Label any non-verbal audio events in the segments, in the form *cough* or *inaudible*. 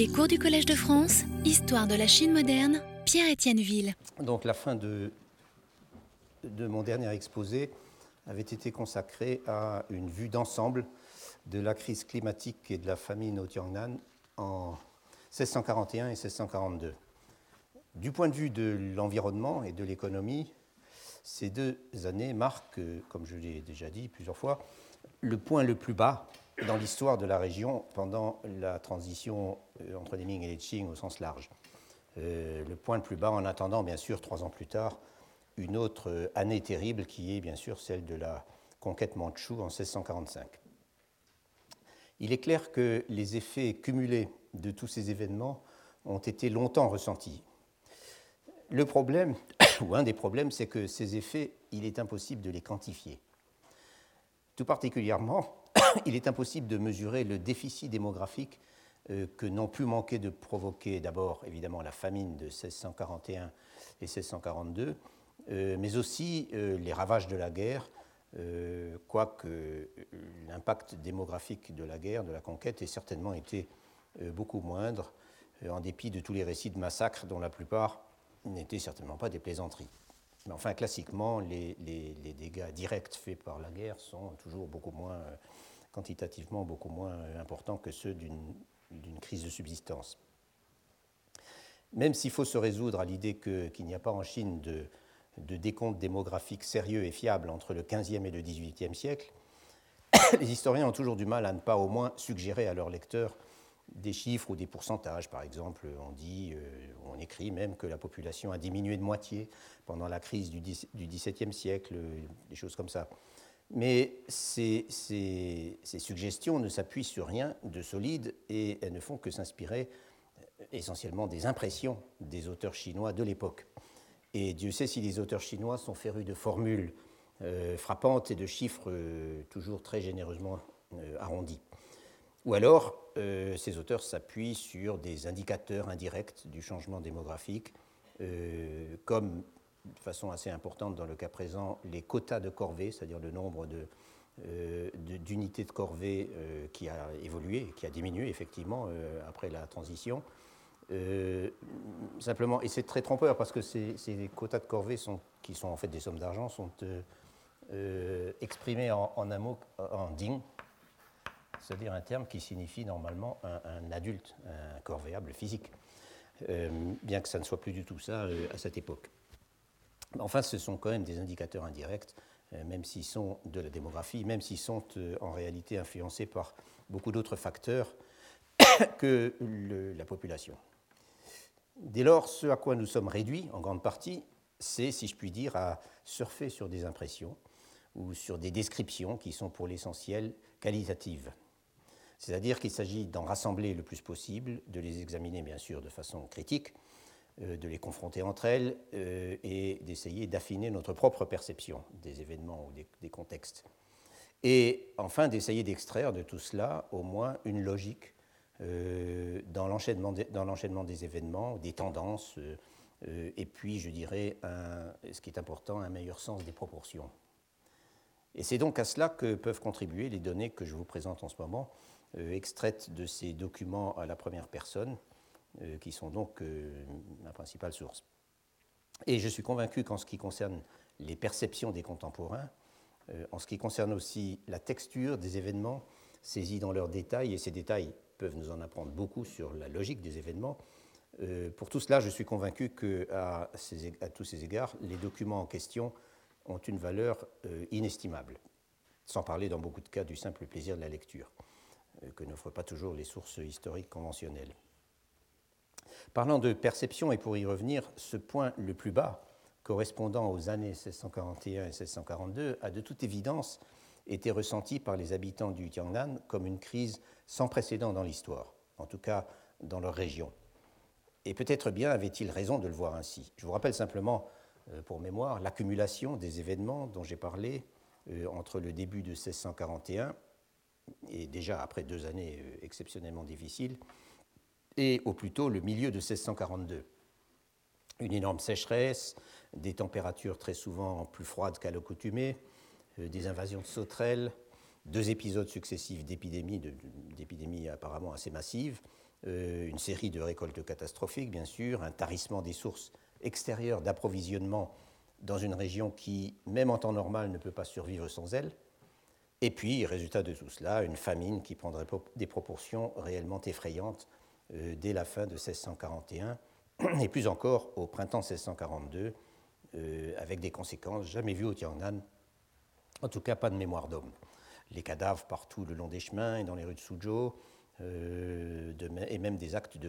Les cours du Collège de France, Histoire de la Chine moderne, Pierre-Étienne Ville. Donc la fin de, mon dernier exposé avait été consacrée à une vue d'ensemble de la crise climatique et de la famine au Tiangnan en 1641 et 1642. Du point de vue de l'environnement et de l'économie, ces deux années marquent, comme je l'ai déjà dit plusieurs fois, le point le plus bas dans l'histoire de la région pendant la transition entre les Ming et les Qing au sens large. Euh, le point le plus bas en attendant, bien sûr, trois ans plus tard, une autre euh, année terrible qui est, bien sûr, celle de la conquête mandchoue en 1645. Il est clair que les effets cumulés de tous ces événements ont été longtemps ressentis. Le problème, *coughs* ou un des problèmes, c'est que ces effets, il est impossible de les quantifier. Tout particulièrement, *coughs* il est impossible de mesurer le déficit démographique euh, que n'ont pu manquer de provoquer d'abord évidemment la famine de 1641 et 1642, euh, mais aussi euh, les ravages de la guerre, quoique l'impact démographique de la guerre, de la conquête, ait certainement été beaucoup moindre, en dépit de tous les récits de massacres dont la plupart n'étaient certainement pas des plaisanteries. Mais enfin, classiquement, les, les, dégâts directs faits par la guerre sont toujours beaucoup moins, quantitativement beaucoup moins importants que ceux d'une crise de subsistance. Même s'il faut se résoudre à l'idée qu'il n'y a pas en Chine de, de, décompte démographique sérieux et fiable entre le XVe et le XVIIIe siècle, *coughs* les historiens ont toujours du mal à ne pas au moins suggérer à leurs lecteurs des chiffres ou des pourcentages. Par exemple, on dit, euh, on écrit même que la population a diminué de moitié pendant la crise du XVIIe siècle, des choses comme ça. Mais ces, suggestions ne s'appuient sur rien de solide et elles ne font que s'inspirer euh, essentiellement des impressions des auteurs chinois de l'époque. Et Dieu sait si les auteurs chinois sont férus de formules euh, frappantes et de chiffres toujours très généreusement arrondis. Ou alors, euh, ces auteurs s'appuient sur des indicateurs indirects du changement démographique, euh, comme façon assez importante dans le cas présent les quotas de corvée, c'est-à-dire le nombre euh, d'unités de, corvée qui a évolué, qui a diminué effectivement après la transition. simplement, et c'est très trompeur parce que ces, quotas de corvée, qui sont en fait des sommes d'argent, sont exprimés en, un mot, en ding, c'est-à-dire un terme qui signifie normalement un, adulte, un corvéable physique, euh, bien que ça ne soit plus du tout ça euh, à cette époque. Enfin, ce sont quand même des indicateurs indirects, euh, même s'ils sont de la démographie, même s'ils sont en réalité influencés par beaucoup d'autres facteurs *coughs* que la population. Dès lors, ce à quoi nous sommes réduits, en grande partie, c'est, si je puis dire, à surfer sur des impressions ou sur des descriptions qui sont pour l'essentiel qualitatives. C'est-à-dire qu'il s'agit d'en rassembler le plus possible, de les examiner bien sûr de façon critique, euh, de les confronter entre elles euh, et d'essayer d'affiner notre propre perception des événements ou des, contextes. Et enfin d'essayer d'extraire de tout cela au moins une logique euh, dans l'enchaînement des événements, des tendances, et puis je dirais, ce qui est important, un meilleur sens des proportions. Et c'est donc à cela que peuvent contribuer les données que je vous présente en ce moment, euh, extraites de ces documents à la première personne, euh, qui sont donc euh, ma principale source. Et je suis convaincu qu'en ce qui concerne les perceptions des contemporains, en ce qui concerne aussi la texture des événements saisis dans leurs détails, et ces détails peuvent nous en apprendre beaucoup sur la logique des événements, pour tout cela, je suis convaincu qu'à à tous ces égards, les documents en question ont une valeur inestimable, sans parler dans beaucoup de cas du simple plaisir de la lecture. Euh, que n'offrent pas toujours les sources historiques conventionnelles. Parlant de perception, et pour y revenir, ce point le plus bas, correspondant aux années 1641 et 1642, a de toute évidence été ressenti par les habitants du Tiangnan comme une crise sans précédent dans l'histoire, en tout cas dans leur région. Et peut-être bien avait-il raison de le voir ainsi. Je vous rappelle simplement, euh, pour mémoire, l'accumulation des événements dont j'ai parlé euh, entre le début de 1641 et déjà après deux années euh, exceptionnellement difficiles, et au plus tôt le milieu de 1642. Une énorme sécheresse, des températures très souvent plus froides qu'à l'accoutumée, euh, des invasions de sauterelles, deux épisodes successifs d'épidémies, d'épidémies apparemment assez massives, une série de récoltes catastrophiques, bien sûr, un tarissement des sources extérieures d'approvisionnement dans une région qui, même en temps normal, ne peut pas survivre sans elle. Et puis, résultat de tout cela, une famine qui prendrait des proportions réellement effrayantes dès la fin de 1641, *clears throat* et plus encore au printemps 1642, avec des conséquences jamais vues au Tiangnan, en tout cas pas de mémoire d'homme. Les cadavres partout le long des chemins et dans les rues de Suzhou, euh, et même des actes de,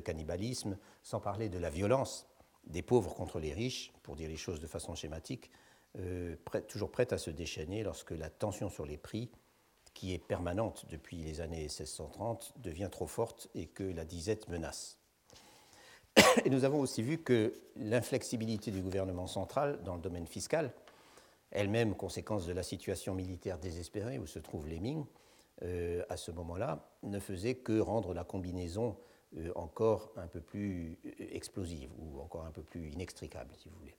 cannibalisme, sans parler de la violence des pauvres contre les riches, pour dire les choses de façon schématique, euh, toujours prête à se déchaîner lorsque la tension sur les prix, qui est permanente depuis les années 1630, devient trop forte et que la disette menace. Et nous avons aussi vu que l'inflexibilité du gouvernement central dans le domaine fiscal elle-même conséquence de la situation militaire désespérée où se trouvent les Ming, euh, à ce moment-là, ne faisait que rendre la combinaison euh, encore un peu plus euh, explosive ou encore un peu plus inextricable, si vous voulez.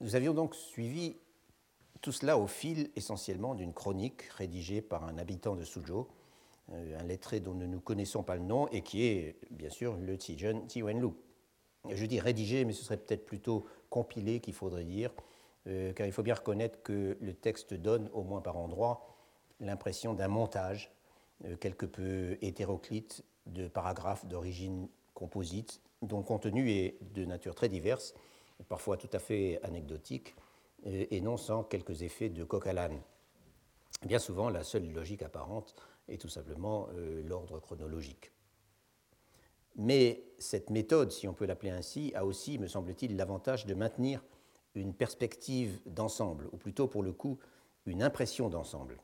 Nous avions donc suivi tout cela au fil essentiellement d'une chronique rédigée par un habitant de Suzhou, un lettré dont nous ne connaissons pas le nom et qui est bien sûr le Tijun Wenlu. Je dis rédigé, mais ce serait peut-être plutôt compilé qu'il faudrait dire, euh, car il faut bien reconnaître que le texte donne, au moins par endroits, l'impression d'un montage euh, quelque peu hétéroclite de paragraphes d'origine composite, dont le contenu est de nature très diverse, parfois tout à fait anecdotique, euh, et non sans quelques effets de coq à l'âne. Bien souvent, la seule logique apparente est tout simplement l'ordre chronologique. Mais cette méthode, si on peut l'appeler ainsi, a aussi, me semble-t-il, l'avantage de maintenir une perspective d'ensemble, ou plutôt pour le coup une impression d'ensemble.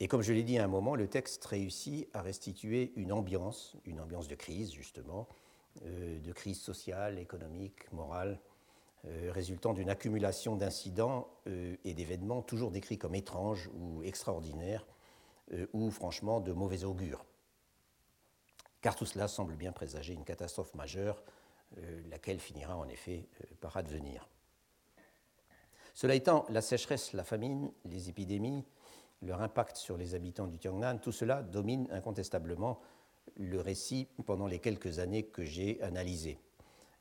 Et comme je l'ai dit à un moment, le texte réussit à restituer une ambiance, une ambiance de crise justement, euh, de crise sociale, économique, morale, euh, résultant d'une accumulation d'incidents euh, et d'événements toujours décrits comme étranges ou extraordinaires, ou franchement de mauvais augure. Car tout cela semble bien présager une catastrophe majeure, laquelle finira en effet par advenir. Cela étant, la sécheresse, la famine, les épidémies, leur impact sur les habitants du Tiangnan, tout cela domine incontestablement le récit pendant les quelques années que j'ai analysées,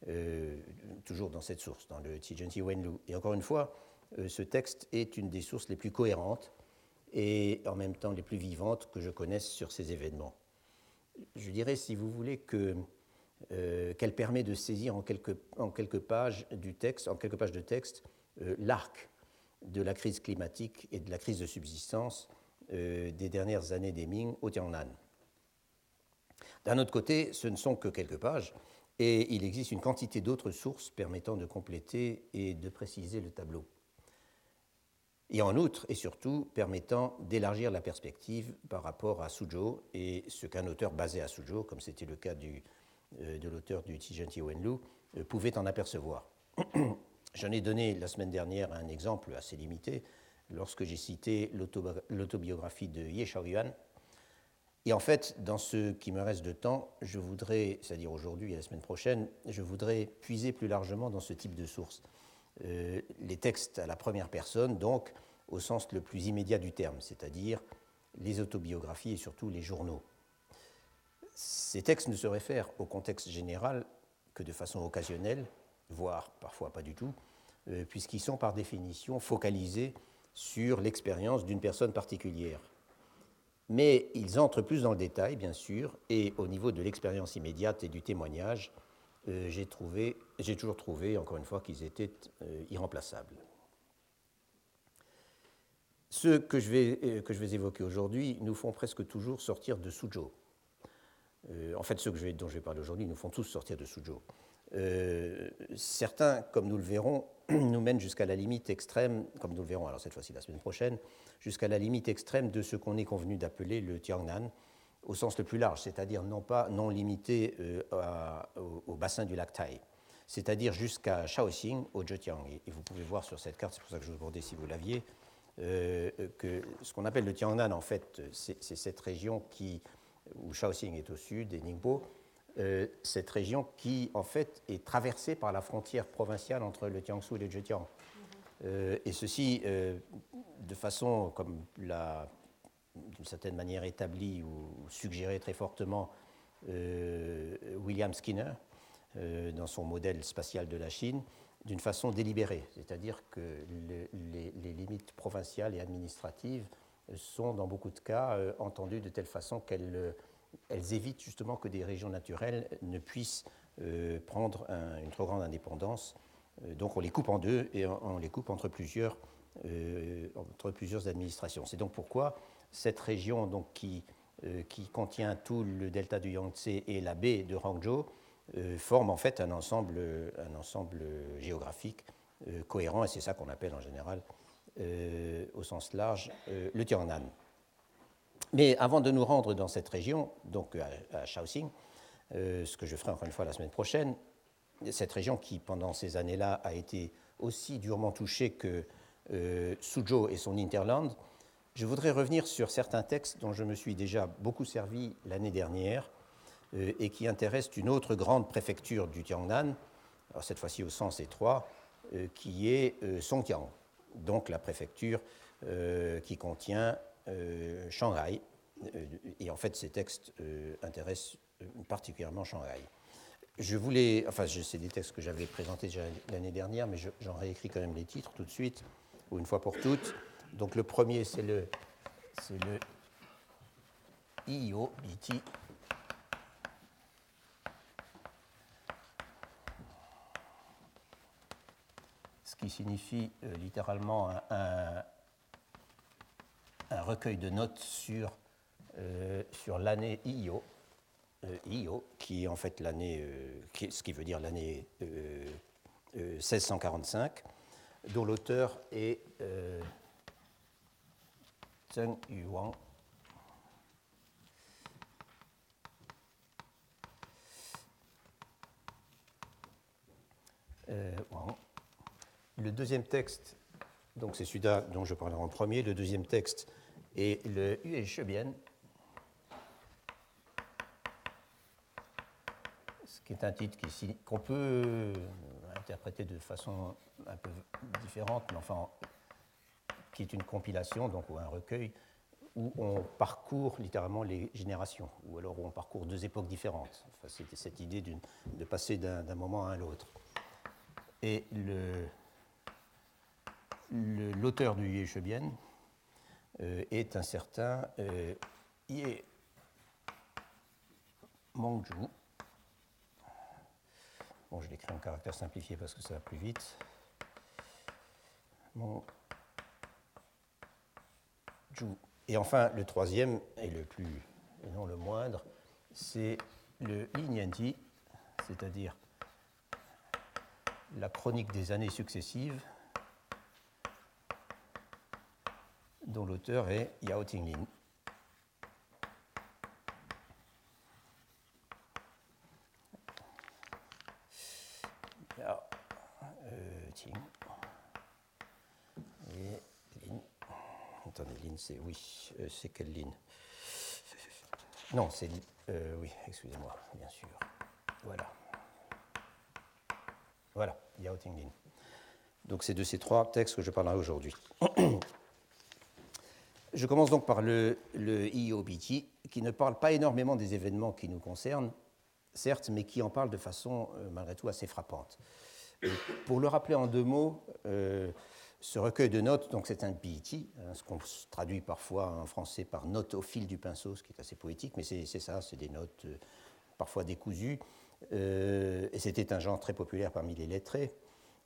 euh, toujours dans cette source, dans le Tijanti Wenlu. Et encore une fois, euh, ce texte est une des sources les plus cohérentes et en même temps les plus vivantes que je connaisse sur ces événements. Je dirais, si vous voulez, euh, qu'elle permet de saisir en quelques, pages du texte, en quelques pages de texte, l'arc de la crise climatique et de la crise de subsistance des dernières années des Ming au Tiangnan. D'un autre côté, ce ne sont que quelques pages, et il existe une quantité d'autres sources permettant de compléter et de préciser le tableau. Et en outre, et surtout, permettant d'élargir la perspective par rapport à Suzhou et ce qu'un auteur basé à Suzhou, comme c'était le cas du, euh, de l'auteur du Tijanti Wenlu, pouvait en apercevoir. *clears throat* J'en ai donné la semaine dernière un exemple assez limité lorsque j'ai cité l'autobiographie de Ye Shaoyuan. Et en fait, dans ce qui me reste de temps, je voudrais, c'est-à-dire aujourd'hui et la semaine prochaine, je voudrais puiser plus largement dans ce type de sources. Euh, les textes à la première personne, donc au sens le plus immédiat du terme, c'est-à-dire les autobiographies et surtout les journaux. Ces textes ne se réfèrent au contexte général que de façon occasionnelle, voire parfois pas du tout, euh, puisqu'ils sont par définition focalisés sur l'expérience d'une personne particulière. Mais ils entrent plus dans le détail, bien sûr, et au niveau de l'expérience immédiate et du témoignage, euh, j'ai toujours trouvé, encore une fois, qu'ils étaient euh, irremplaçables. Ceux que je vais, que je vais évoquer aujourd'hui nous font presque toujours sortir de Suzhou. En fait, ceux que je vais, dont je vais parler aujourd'hui nous font tous sortir de Suzhou. Euh, certains, comme nous le verrons, *clears throat* nous mènent jusqu'à la limite extrême, comme nous le verrons alors cette fois-ci la semaine prochaine, jusqu'à la limite extrême de ce qu'on est convenu d'appeler le Tiangnan, au sens le plus large, c'est-à-dire non pas non limité euh, au, bassin du lac Tai, c'est-à-dire jusqu'à Shaoxing, au Zhejiang. Et, vous pouvez voir sur cette carte, c'est pour ça que je vous demandais si vous l'aviez, euh, que ce qu'on appelle le Tiangnan, en fait, c'est cette région qui, où Shaoxing est au sud et Ningbo, euh, cette région qui, en fait, est traversée par la frontière provinciale entre le Jiangsu et le Zhejiang. Euh, et ceci, euh, de façon, comme l'a d'une certaine manière établi ou suggéré très fortement William Skinner dans son modèle spatial de la Chine d'une façon délibérée, c'est-à-dire que les, limites provinciales et administratives sont dans beaucoup de cas entendues de telle façon qu'elles elles évitent justement que des régions naturelles ne puissent euh, prendre une trop grande indépendance. Euh, donc on les coupe en deux et on, les coupe entre plusieurs, euh, entre plusieurs administrations. C'est donc pourquoi cette région donc, qui, qui contient tout le delta du Yangtze et la baie de Hangzhou forme en fait un ensemble, un ensemble géographique cohérent et c'est ça qu'on appelle en général au sens large le Tiangnan. Mais avant de nous rendre dans cette région, donc à, Shaoxing, euh, ce que je ferai encore une fois la semaine prochaine, cette région qui, pendant ces années-là, a été aussi durement touchée que euh, Suzhou et son Interland, je voudrais revenir sur certains textes dont je me suis déjà beaucoup servi l'année dernière euh, et qui intéressent une autre grande préfecture du Tiangnan, cette fois-ci au sens étroit, qui est Songjiang, donc la préfecture qui contient euh, Shanghai. Euh, et en fait, ces textes euh, intéressent particulièrement Shanghai. Je voulais, enfin, c'est des textes que j'avais présentés l'année dernière, mais j'en réécris quand même les titres tout de suite, ou une fois pour toutes. Donc le premier, c'est le, c'est le IO, qui signifie littéralement un, un recueil de notes sur, euh, sur l'année IO, euh, IO, qui est en fait l'année, euh, ce qui veut dire l'année 1645, dont l'auteur est Zheng Yuang. Le deuxième texte, donc c'est celui-là dont je parlerai en premier. Le deuxième texte et le Yue Chebian, ce qui est un titre qu'on peut interpréter de façon un peu différente, mais enfin, qui est une compilation, donc ou un recueil, où on parcourt littéralement les générations, ou alors où on parcourt deux époques différentes. Enfin, C'était cette idée de passer d'un moment à l'autre. Et l'auteur du Yue Chebian, euh, est un certain euh, Ye. Bon, je l'écris en caractère simplifié parce que ça va plus vite. Et enfin, le troisième, et le plus, et non le moindre, c'est le Linyanti, c'est-à-dire la chronique des années successives dont l'auteur est Yao Tinglin. Euh, Lin. Attendez, Lin, c'est. Oui, euh, c'est quelle Lin? Non, c'est. Euh, oui, excusez-moi, bien sûr. Voilà. Voilà, Yao Tinglin. Donc c'est de ces trois textes que je parlerai aujourd'hui. *clears throat* Je commence donc par le, IOBT, qui ne parle pas énormément des événements qui nous concernent, certes, mais qui en parle de façon euh, malgré tout assez frappante. pour le rappeler en deux mots, euh, ce recueil de notes, donc c'est un BIT, hein, ce qu'on traduit parfois en français par notes au fil du pinceau, ce qui est assez poétique, mais c'est ça, c'est des notes euh, parfois décousues. et c'était un genre très populaire parmi les lettrés.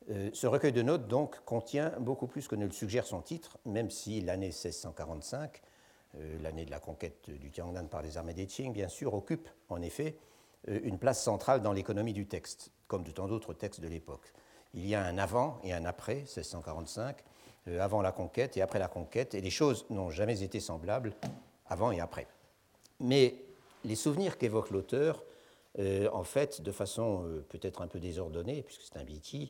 Euh, ce recueil de notes donc contient beaucoup plus que ne le suggère son titre, même si l'année 1645, euh, l'année de la conquête du Tiangnan par les armées des Qing, bien sûr, occupe en effet euh, une place centrale dans l'économie du texte, comme de tant d'autres textes de l'époque. Il y a un avant et un après 1645, avant la conquête et après la conquête, et les choses n'ont jamais été semblables avant et après. Mais les souvenirs qu'évoque l'auteur, en fait, de façon peut-être un peu désordonnée, puisque c'est un euh,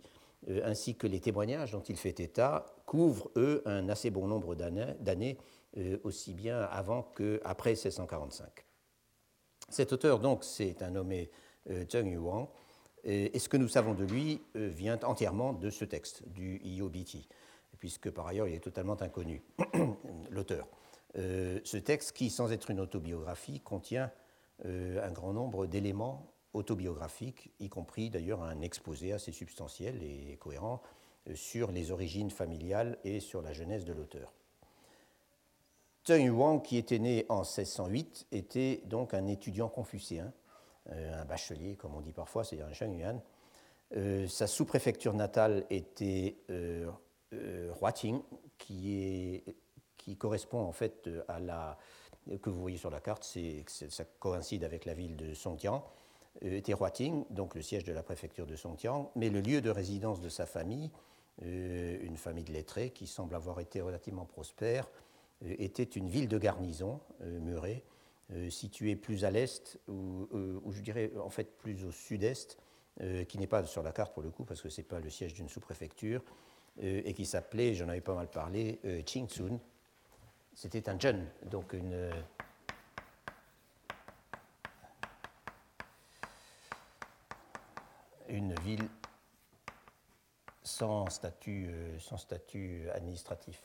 ainsi que les témoignages dont il fait état, couvrent, eux, un assez bon nombre d'années, euh, aussi bien avant qu'après 1645. Cet auteur, donc, c'est un nommé euh, Zheng Yuan, et ce que nous savons de lui vient entièrement de ce texte, du IOBT, puisque par ailleurs il est totalement inconnu, *clears throat* l'auteur. ce texte qui, sans être une autobiographie, contient un grand nombre d'éléments autobiographique, y compris d'ailleurs un exposé assez substantiel et cohérent euh, sur les origines familiales et sur la jeunesse de l'auteur. Zheng Yuang, qui était né en 1608, était donc un étudiant confucéen, euh, un bachelier, comme on dit parfois, c'est-à-dire un Shengyuan. Euh, sa sous-préfecture natale était Huating, qui correspond en fait à la que vous voyez sur la carte, ça coïncide avec la ville de Songjiang. Euh, était Huating, donc le siège de la préfecture de Songjiang, mais le lieu de résidence de sa famille, euh, une famille de lettrés qui semble avoir été relativement prospère, euh, était une ville de garnison murée, située plus à l'est, ou, je dirais en fait plus au sud-est, qui n'est pas sur la carte pour le coup, parce que ce n'est pas le siège d'une sous-préfecture, et qui s'appelait, j'en avais pas mal parlé, Qingsun. C'était un jeune, donc une une ville sans statut, euh, sans statut administratif.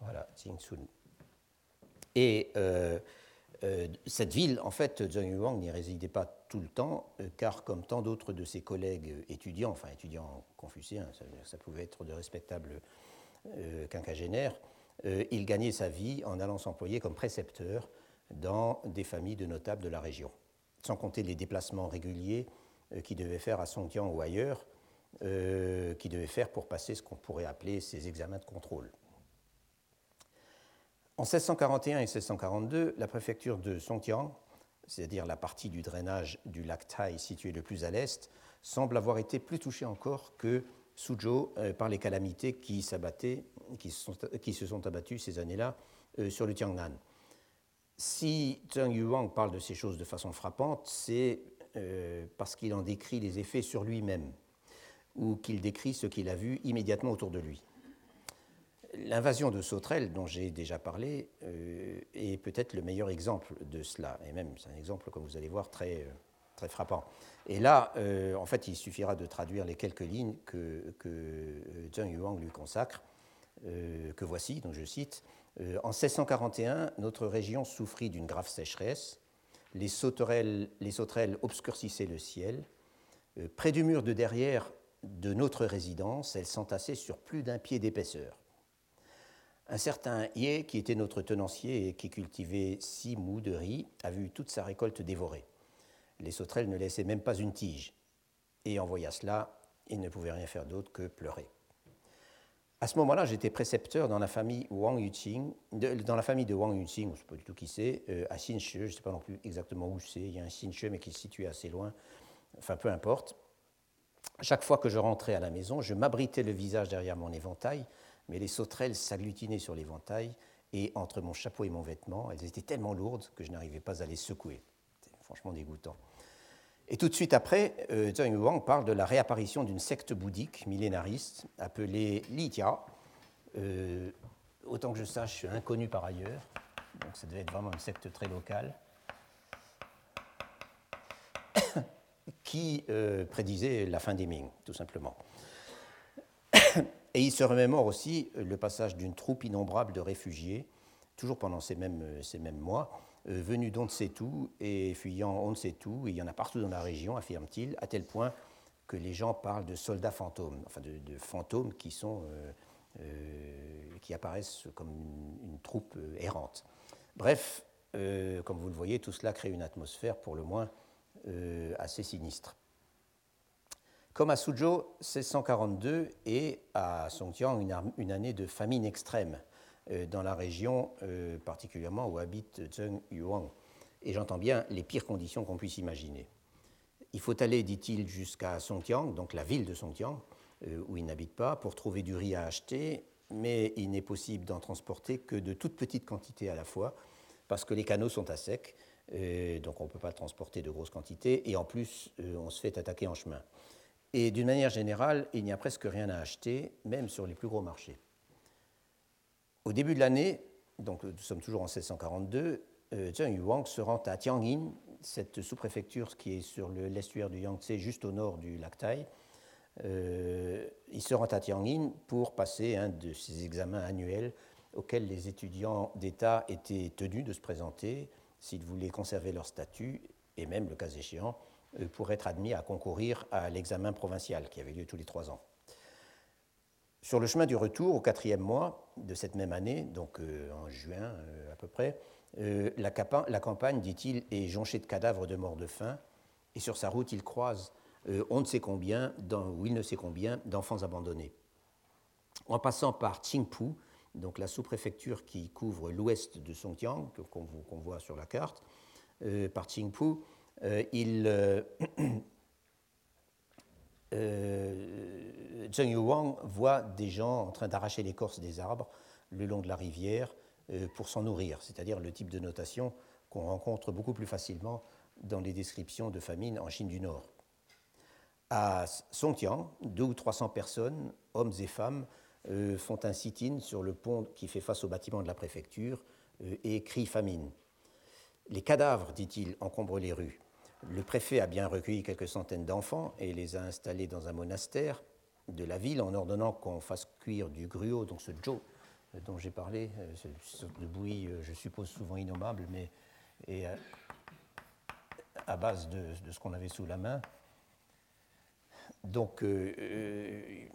Voilà, Jingsun. Et euh, euh, cette ville, en fait, Zheng Yuang n'y résidait pas tout le temps, car comme tant d'autres de ses collègues étudiants, enfin étudiants confucéens, ça pouvait être de respectables quinquagénaires, il gagnait sa vie en allant s'employer comme précepteur dans des familles de notables de la région sans compter les déplacements réguliers euh, qu'il devait faire à Songjiang ou ailleurs, euh, qu'il devait faire pour passer ce qu'on pourrait appeler ses examens de contrôle. En 1641 et 1642, la préfecture de Songjiang, c'est-à-dire la partie du drainage du lac Tai située le plus à l'est, semble avoir été plus touchée encore que Suzhou euh, par les calamités qui, qui, qui, se sont abattues ces années-là sur le Tiangnan si Zheng Yuang parle de ces choses de façon frappante, c'est euh, parce qu'il en décrit les effets sur lui-même, ou qu'il décrit ce qu'il a vu immédiatement autour de lui. L'invasion de Sauterelle, dont j'ai déjà parlé, euh, est peut-être le meilleur exemple de cela, et même c'est un exemple, comme vous allez voir, très, euh, très frappant. Et là, en fait, il suffira de traduire les quelques lignes que, que Zheng Yuang lui consacre, que voici, donc je cite. Euh, en 1641, notre région souffrit d'une grave sécheresse. Les sauterelles, les sauterelles obscurcissaient le ciel. Euh, près du mur de derrière de notre résidence, elles s'entassaient sur plus d'un pied d'épaisseur. Un certain Yé, qui était notre tenancier et qui cultivait six mous de riz, a vu toute sa récolte dévorée. Les sauterelles ne laissaient même pas une tige. Et en voyant cela, il ne pouvait rien faire d'autre que pleurer. À ce moment-là, j'étais précepteur dans la famille Wang Yuqing, dans la famille de Wang Yuqing, je ne sais pas du tout qui c'est, euh, à Xinche, je ne sais pas non plus exactement où c'est, il y a un Xinche mais qui est situé assez loin, enfin peu importe. Chaque fois que je rentrais à la maison, je m'abritais le visage derrière mon éventail, mais les sauterelles s'agglutinaient sur l'éventail, et entre mon chapeau et mon vêtement, elles étaient tellement lourdes que je n'arrivais pas à les secouer. C'était franchement dégoûtant. Et tout de suite après, euh, Zheng parle de la réapparition d'une secte bouddhique millénariste appelée Litia. Euh, autant que je sache, inconnue par ailleurs. Donc ça devait être vraiment une secte très locale. *coughs* qui euh, prédisait la fin des Ming, tout simplement. *coughs* Et il se remémore aussi le passage d'une troupe innombrable de réfugiés, toujours pendant ces mêmes, ces mêmes mois, venus d'on ne sait et fuyant on ne sait il y en a partout dans la région, affirme-t-il, à tel point que les gens parlent de soldats fantômes, enfin de, fantômes qui, sont, euh, euh, qui apparaissent comme une, troupe errante. Bref, comme vous le voyez, tout cela crée une atmosphère pour le moins assez sinistre. Comme à Suzhou, 1642 et à Songjiang une, année de famine extrême euh, dans la région euh, particulièrement où habite Zheng Yuang. Et j'entends bien les pires conditions qu'on puisse imaginer. Il faut aller, dit-il, jusqu'à Songjiang, donc la ville de Songjiang, euh, où il n'habite pas, pour trouver du riz à acheter, mais il n'est possible d'en transporter que de toutes petites quantités à la fois, parce que les canaux sont à sec, donc on ne peut pas transporter de grosses quantités, et en plus, on se fait attaquer en chemin. Et d'une manière générale, il n'y a presque rien à acheter, même sur les plus gros marchés. Au début de l'année, donc nous sommes toujours en 1642, euh, Zheng Yuang se rend à Tianjin, cette sous-préfecture qui est sur l'estuaire du Yangtze, juste au nord du lac Tai, il se rend à Tianjin pour passer un de ces examens annuels auxquels les étudiants d'État étaient tenus de se présenter s'ils voulaient conserver leur statut et même, le cas échéant, pour être admis à concourir à l'examen provincial qui avait lieu tous les trois ans. Sur le chemin du retour, au quatrième mois de cette même année, donc euh, en juin euh, à peu près, euh, la, campagne, dit-il, est jonchée de cadavres de morts de faim, et sur sa route, il croise on ne sait combien, ou il ne sait combien, d'enfants abandonnés. En passant par Qingpu, donc la sous-préfecture qui couvre l'ouest de Songjiang, qu'on voit sur la carte, par Qingpu, il *clears throat* euh, Zheng Yuwang voit des gens en train d'arracher l'écorce des arbres le long de la rivière euh, pour s'en nourrir, c'est-à-dire le type de notation qu'on rencontre beaucoup plus facilement dans les descriptions de famine en Chine du Nord. À Songtian, deux ou trois cents personnes, hommes et femmes, euh, font un sit-in sur le pont qui fait face au bâtiment de la préfecture et crient famine. Les cadavres, dit-il, encombrent les rues. Le préfet a bien recueilli quelques centaines d'enfants et les a installés dans un monastère de la ville en ordonnant qu'on fasse cuire du gruau, donc ce jo dont j'ai parlé, euh, cette sorte de bouillie, euh, je suppose souvent innommable, mais euh, à, base de, ce qu'on avait sous la main. Donc, le,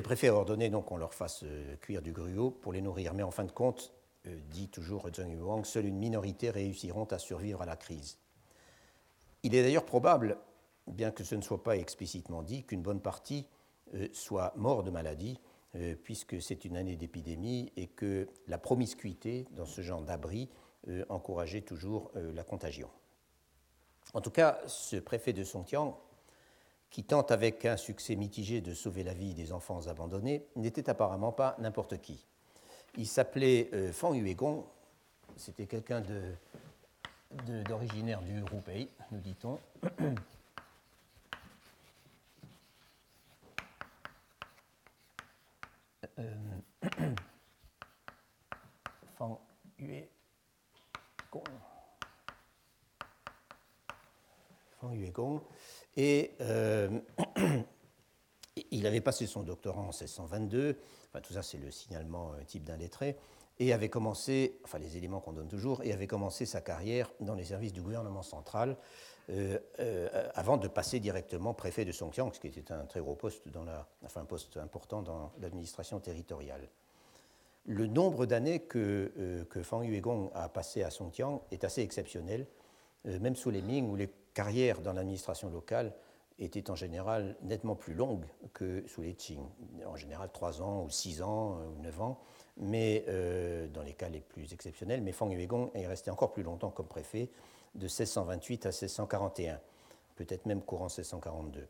préfet a ordonné qu'on leur fasse cuire du gruau pour les nourrir. Mais en fin de compte, euh, dit toujours Zheng Yuang, seule une minorité réussiront à survivre à la crise. Il est d'ailleurs probable, bien que ce ne soit pas explicitement dit, qu'une bonne partie euh, soit mort de maladie, euh, puisque c'est une année d'épidémie et que la promiscuité dans ce genre d'abri encourageait toujours la contagion. En tout cas, ce préfet de Songtiang, qui tente avec un succès mitigé de sauver la vie des enfants abandonnés, n'était apparemment pas n'importe qui. Il s'appelait euh, Fang Yuegong. C'était quelqu'un d'originaire du Roupeï, nous dit-on. *coughs* Euh, *coughs* Fang Yuegong. Fang Yuegong. Et euh, *coughs* il avait passé son doctorat en 1622 tout ça, c'est le signalement euh, type d'un lettré. Et avait commencé, enfin les éléments qu'on donne toujours, et avait commencé sa carrière dans les services du gouvernement central euh, euh, avant de passer directement préfet de Songjiang, ce qui était un très gros poste, dans la, enfin un poste important dans l'administration territoriale. Le nombre d'années que, que Fang Yuegong a passé à Songjiang est assez exceptionnel, même sous les Ming, où les carrières dans l'administration locale était en général nettement plus longue que sous les Qing, en général 3 ans ou 6 ans ou 9 ans, mais euh, dans les cas les plus exceptionnels. Mais Fang Yuegong est resté encore plus longtemps comme préfet, de 1628 à 1641, peut-être même courant 1642.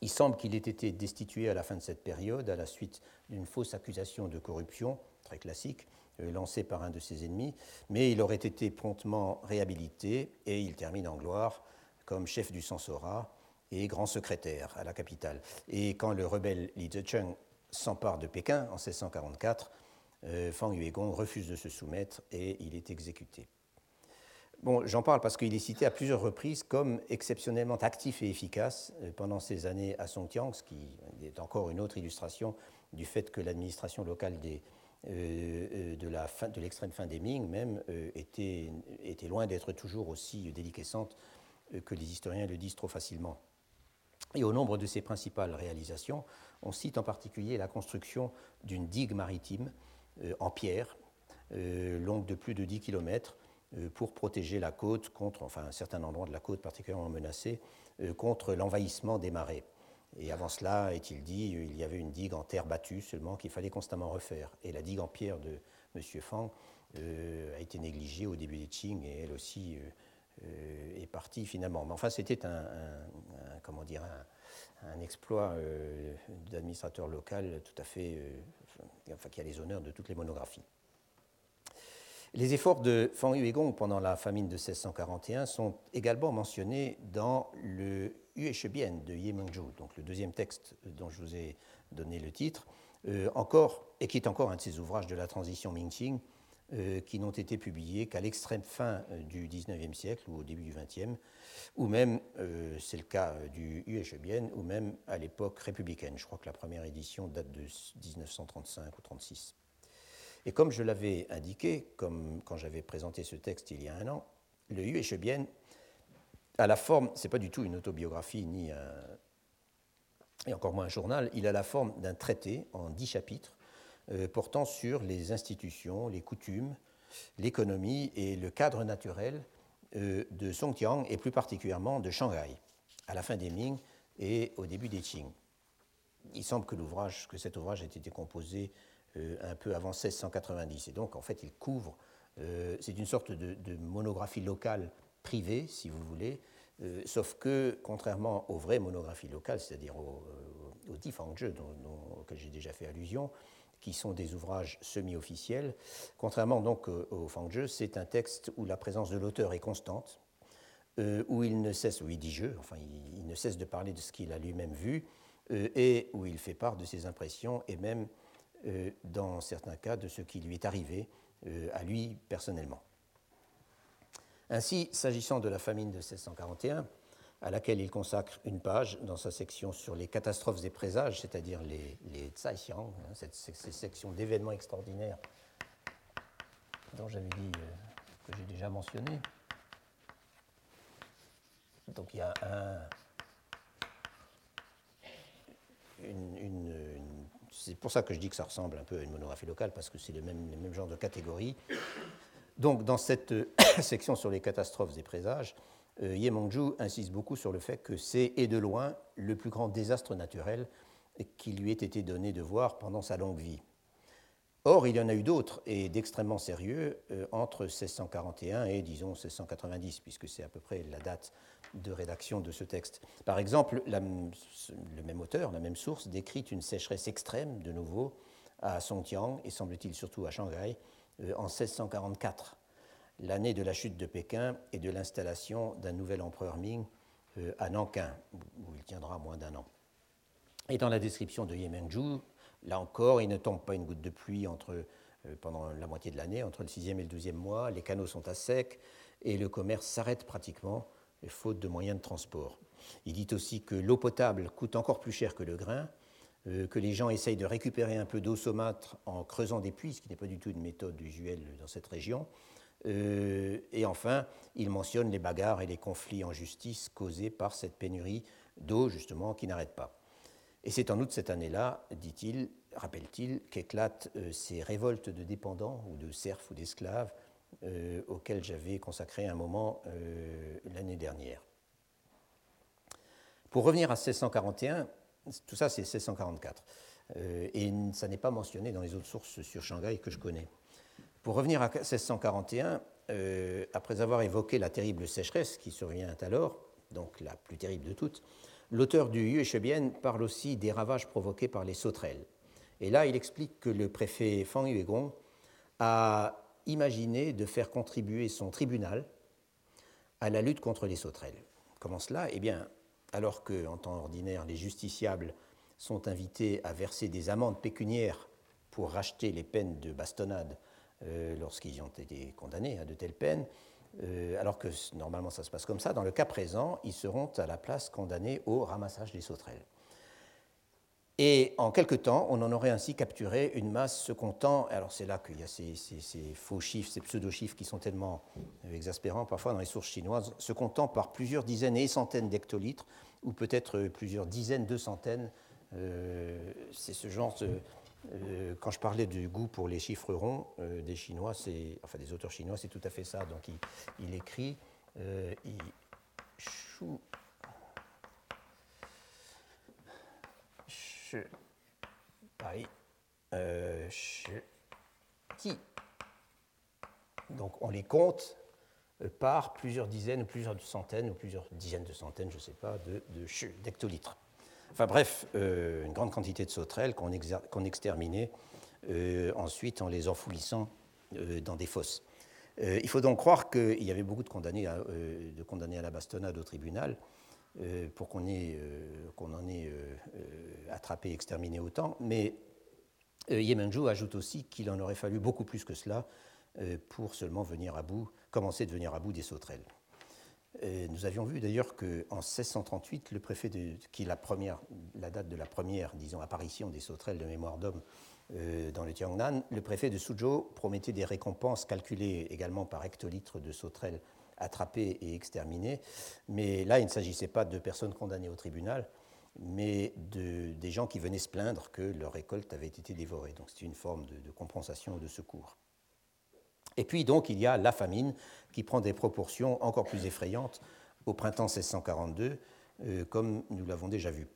Il semble qu'il ait été destitué à la fin de cette période à la suite d'une fausse accusation de corruption, très classique, euh, lancée par un de ses ennemis, mais il aurait été promptement réhabilité et il termine en gloire comme chef du Sansora et grand secrétaire à la capitale. Et quand le rebelle Li Zecheng s'empare de Pékin en 1644, euh, Fang Yuegong refuse de se soumettre et il est exécuté. Bon, j'en parle parce qu'il est cité à plusieurs reprises comme exceptionnellement actif et efficace euh, pendant ces années à Songjiang, ce qui est encore une autre illustration du fait que l'administration locale euh, de l'extrême fin des Ming même était, était loin d'être toujours aussi déliquescente que les historiens le disent trop facilement. Et au nombre de ses principales réalisations, on cite en particulier la construction d'une digue maritime euh, en pierre, euh, longue de plus de 10 km, euh, pour protéger la côte contre, enfin un certain endroit de la côte particulièrement menacé, contre l'envahissement des marais. Et avant cela, est-il dit, il y avait une digue en terre battue seulement qu'il fallait constamment refaire. Et la digue en pierre de M. Fang a été négligée au début des Qing et elle aussi est parti finalement. Mais enfin, c'était un, comment dire, un, exploit euh, d'administrateur local tout à fait, euh, enfin, qui a les honneurs de toutes les monographies. Les efforts de Fang Yuegong pendant la famine de 1641 sont également mentionnés dans le Yueshebien de Ye Mengzhu, donc le deuxième texte dont je vous ai donné le titre, encore, et qui est encore un de ses ouvrages de la transition Ming-Qing, qui n'ont été publiés qu'à l'extrême fin du XIXe siècle ou au début du XXe, ou même, c'est le cas du UHBN, ou même à l'époque républicaine. Je crois que la première édition date de 1935 ou 36. Et comme je l'avais indiqué, comme quand j'avais présenté ce texte il y a un an, le UHBN a la forme, c'est pas du tout une autobiographie ni encore moins un journal, il a la forme d'un traité en dix chapitres euh, portant sur les institutions, les coutumes, l'économie et le cadre naturel euh, de Songjiang et plus particulièrement de Shanghai, à la fin des Ming et au début des Qing. Il semble que, cet ouvrage ait été composé euh, un peu avant 1690 et donc en fait il couvre, c'est une sorte de, monographie locale privée, si vous voulez, euh, sauf que, contrairement aux vraies monographies locales, c'est-à-dire euh, aux Difangzhe, dont, j'ai déjà fait allusion, qui sont des ouvrages semi-officiels, contrairement donc euh, aux Fangzhe, c'est un texte où la présence de l'auteur est constante, où il ne cesse, où il dit je, enfin il, ne cesse de parler de ce qu'il a lui-même vu, et où il fait part de ses impressions et même, dans certains cas, de ce qui lui est arrivé à lui personnellement. Ainsi, s'agissant de la famine de 1641, à laquelle il consacre une page dans sa section sur les catastrophes et présages, c'est-à-dire les, les Xiang, hein, cette, ces sections d'événements extraordinaires dont j'avais dit euh, que j'ai déjà mentionné. Donc il y a un, une, c'est pour ça que je dis que ça ressemble un peu à une monographie locale, parce que c'est le même, le même genre de catégorie. Donc, dans cette euh, *coughs* section sur les catastrophes et présages, euh, Ye Mengzhu insiste beaucoup sur le fait que c'est, et de loin, le plus grand désastre naturel qui lui ait été donné de voir pendant sa longue vie. Or, il y en a eu d'autres, et d'extrêmement sérieux, euh, entre 1641 et, disons, 1690, puisque c'est à peu près la date de rédaction de ce texte. Par exemple, le même auteur, la même source, décrit une sécheresse extrême, de nouveau, à Songjiang, et semble-t-il surtout à Shanghai, euh, en 1644, l'année de la chute de Pékin et de l'installation d'un nouvel empereur Ming euh, à Nankin, où il tiendra moins d'un an. Et dans la description de Yemengju, là encore, il ne tombe pas une goutte de pluie entre, euh, pendant la moitié de l'année, entre le 6e et le 12e mois, les canaux sont à sec et le commerce s'arrête pratiquement, faute de moyens de transport. Il dit aussi que l'eau potable coûte encore plus cher que le grain, euh, que les gens essayent de récupérer un peu d'eau saumâtre en creusant des puits, ce qui n'est pas du tout une méthode usuelle dans cette région. Euh, et enfin, il mentionne les bagarres et les conflits en justice causés par cette pénurie d'eau, justement, qui n'arrête pas. Et c'est en outre cette année-là, dit-il, rappelle-t-il, qu'éclatent euh, ces révoltes de dépendants ou de serfs ou d'esclaves auxquelles j'avais consacré un moment l'année dernière. Pour revenir à 1641, tout ça, c'est 1644. Euh, et ça n'est pas mentionné dans les autres sources sur Shanghai que je connais. Pour revenir à 1641, euh, après avoir évoqué la terrible sécheresse qui survient alors, donc la plus terrible de toutes, l'auteur du Yue parle aussi des ravages provoqués par les sauterelles. Et là, il explique que le préfet Fang Yuegong a imaginé de faire contribuer son tribunal à la lutte contre les sauterelles. Comment cela? Eh bien, alors qu'en temps ordinaire, les justiciables sont invités à verser des amendes pécuniaires pour racheter les peines de bastonnade lorsqu'ils ont été condamnés à de telles peines, euh, alors que normalement ça se passe comme ça, dans le cas présent, ils seront à la place condamnés au ramassage des sauterelles. Et en quelque temps, on en aurait ainsi capturé une masse se comptant, alors c'est là qu'il y a ces, faux chiffres, ces pseudo-chiffres qui sont tellement exaspérants parfois dans les sources chinoises, se comptant par plusieurs dizaines et centaines d'hectolitres, ou peut-être plusieurs dizaines de centaines. Euh, c'est ce genre de, euh, quand je parlais du goût pour les chiffres ronds euh, des Chinois, enfin des auteurs chinois, c'est tout à fait ça. Donc il, écrit, il, chou, euh. Donc on les compte euh, par plusieurs dizaines, plusieurs centaines, ou plusieurs dizaines de centaines, je ne sais pas, de, d'hectolitres. Enfin bref, euh, une grande quantité de sauterelles qu'on, exterminait ensuite en les enfoulissant dans des fosses. il faut donc croire qu'il y avait beaucoup de condamnés à la bastonnade au tribunal, euh, pour qu'on euh, en ait euh, attrapé et exterminé autant. Mais Yemenju ajoute aussi qu'il en aurait fallu beaucoup plus que cela pour seulement venir à bout, commencer de venir à bout des sauterelles. Nous avions vu d'ailleurs qu'en 1638, le préfet, qui la, la date de la première, apparition des sauterelles de mémoire d'homme dans le Tiangnan, le préfet de Suzhou promettait des récompenses calculées également par hectolitre de sauterelles attrapées et exterminées. Mais là, il ne s'agissait pas de personnes condamnées au tribunal, mais de, des gens qui venaient se plaindre que leur récolte avait été dévorée. Donc c'est une forme de, compensation ou de secours. Et puis donc il y a la famine qui prend des proportions encore plus effrayantes au printemps 1642, euh, comme nous l'avons déjà vu.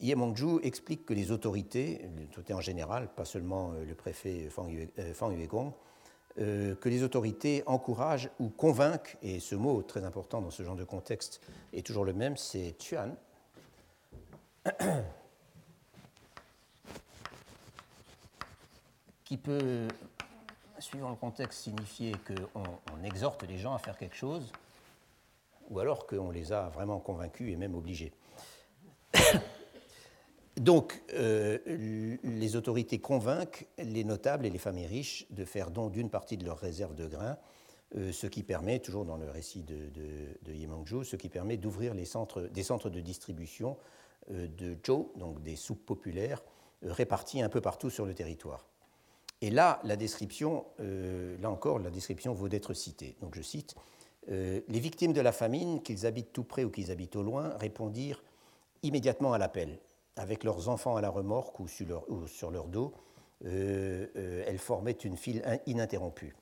Ye Mongju explique que les autorités, les autorités en général, pas seulement euh, le préfet Fang Yuegong, euh, que les autorités encouragent ou convainquent, et ce mot très important dans ce genre de contexte est toujours le même, c'est tuan, *coughs* qui peut, suivant le contexte, signifier qu'on on exhorte les gens à faire quelque chose, ou alors qu'on les a vraiment convaincus et même obligés. *coughs* Donc, euh, les autorités convainquent les notables et les familles riches de faire don d'une partie de leurs réserves de grains, euh, ce qui permet, toujours dans le récit de, de, ce qui permet d'ouvrir des centres de distribution euh, de Zhou, donc des soupes populaires, réparties un peu partout sur le territoire. Et là, la description, là encore, la description vaut d'être citée. Donc je cite Les victimes de la famine, qu'ils habitent tout près ou qu'ils habitent au loin, répondirent immédiatement à l'appel avec leurs enfants à la remorque ou sur leur, dos, euh, euh, elles formaient une file ininterrompue.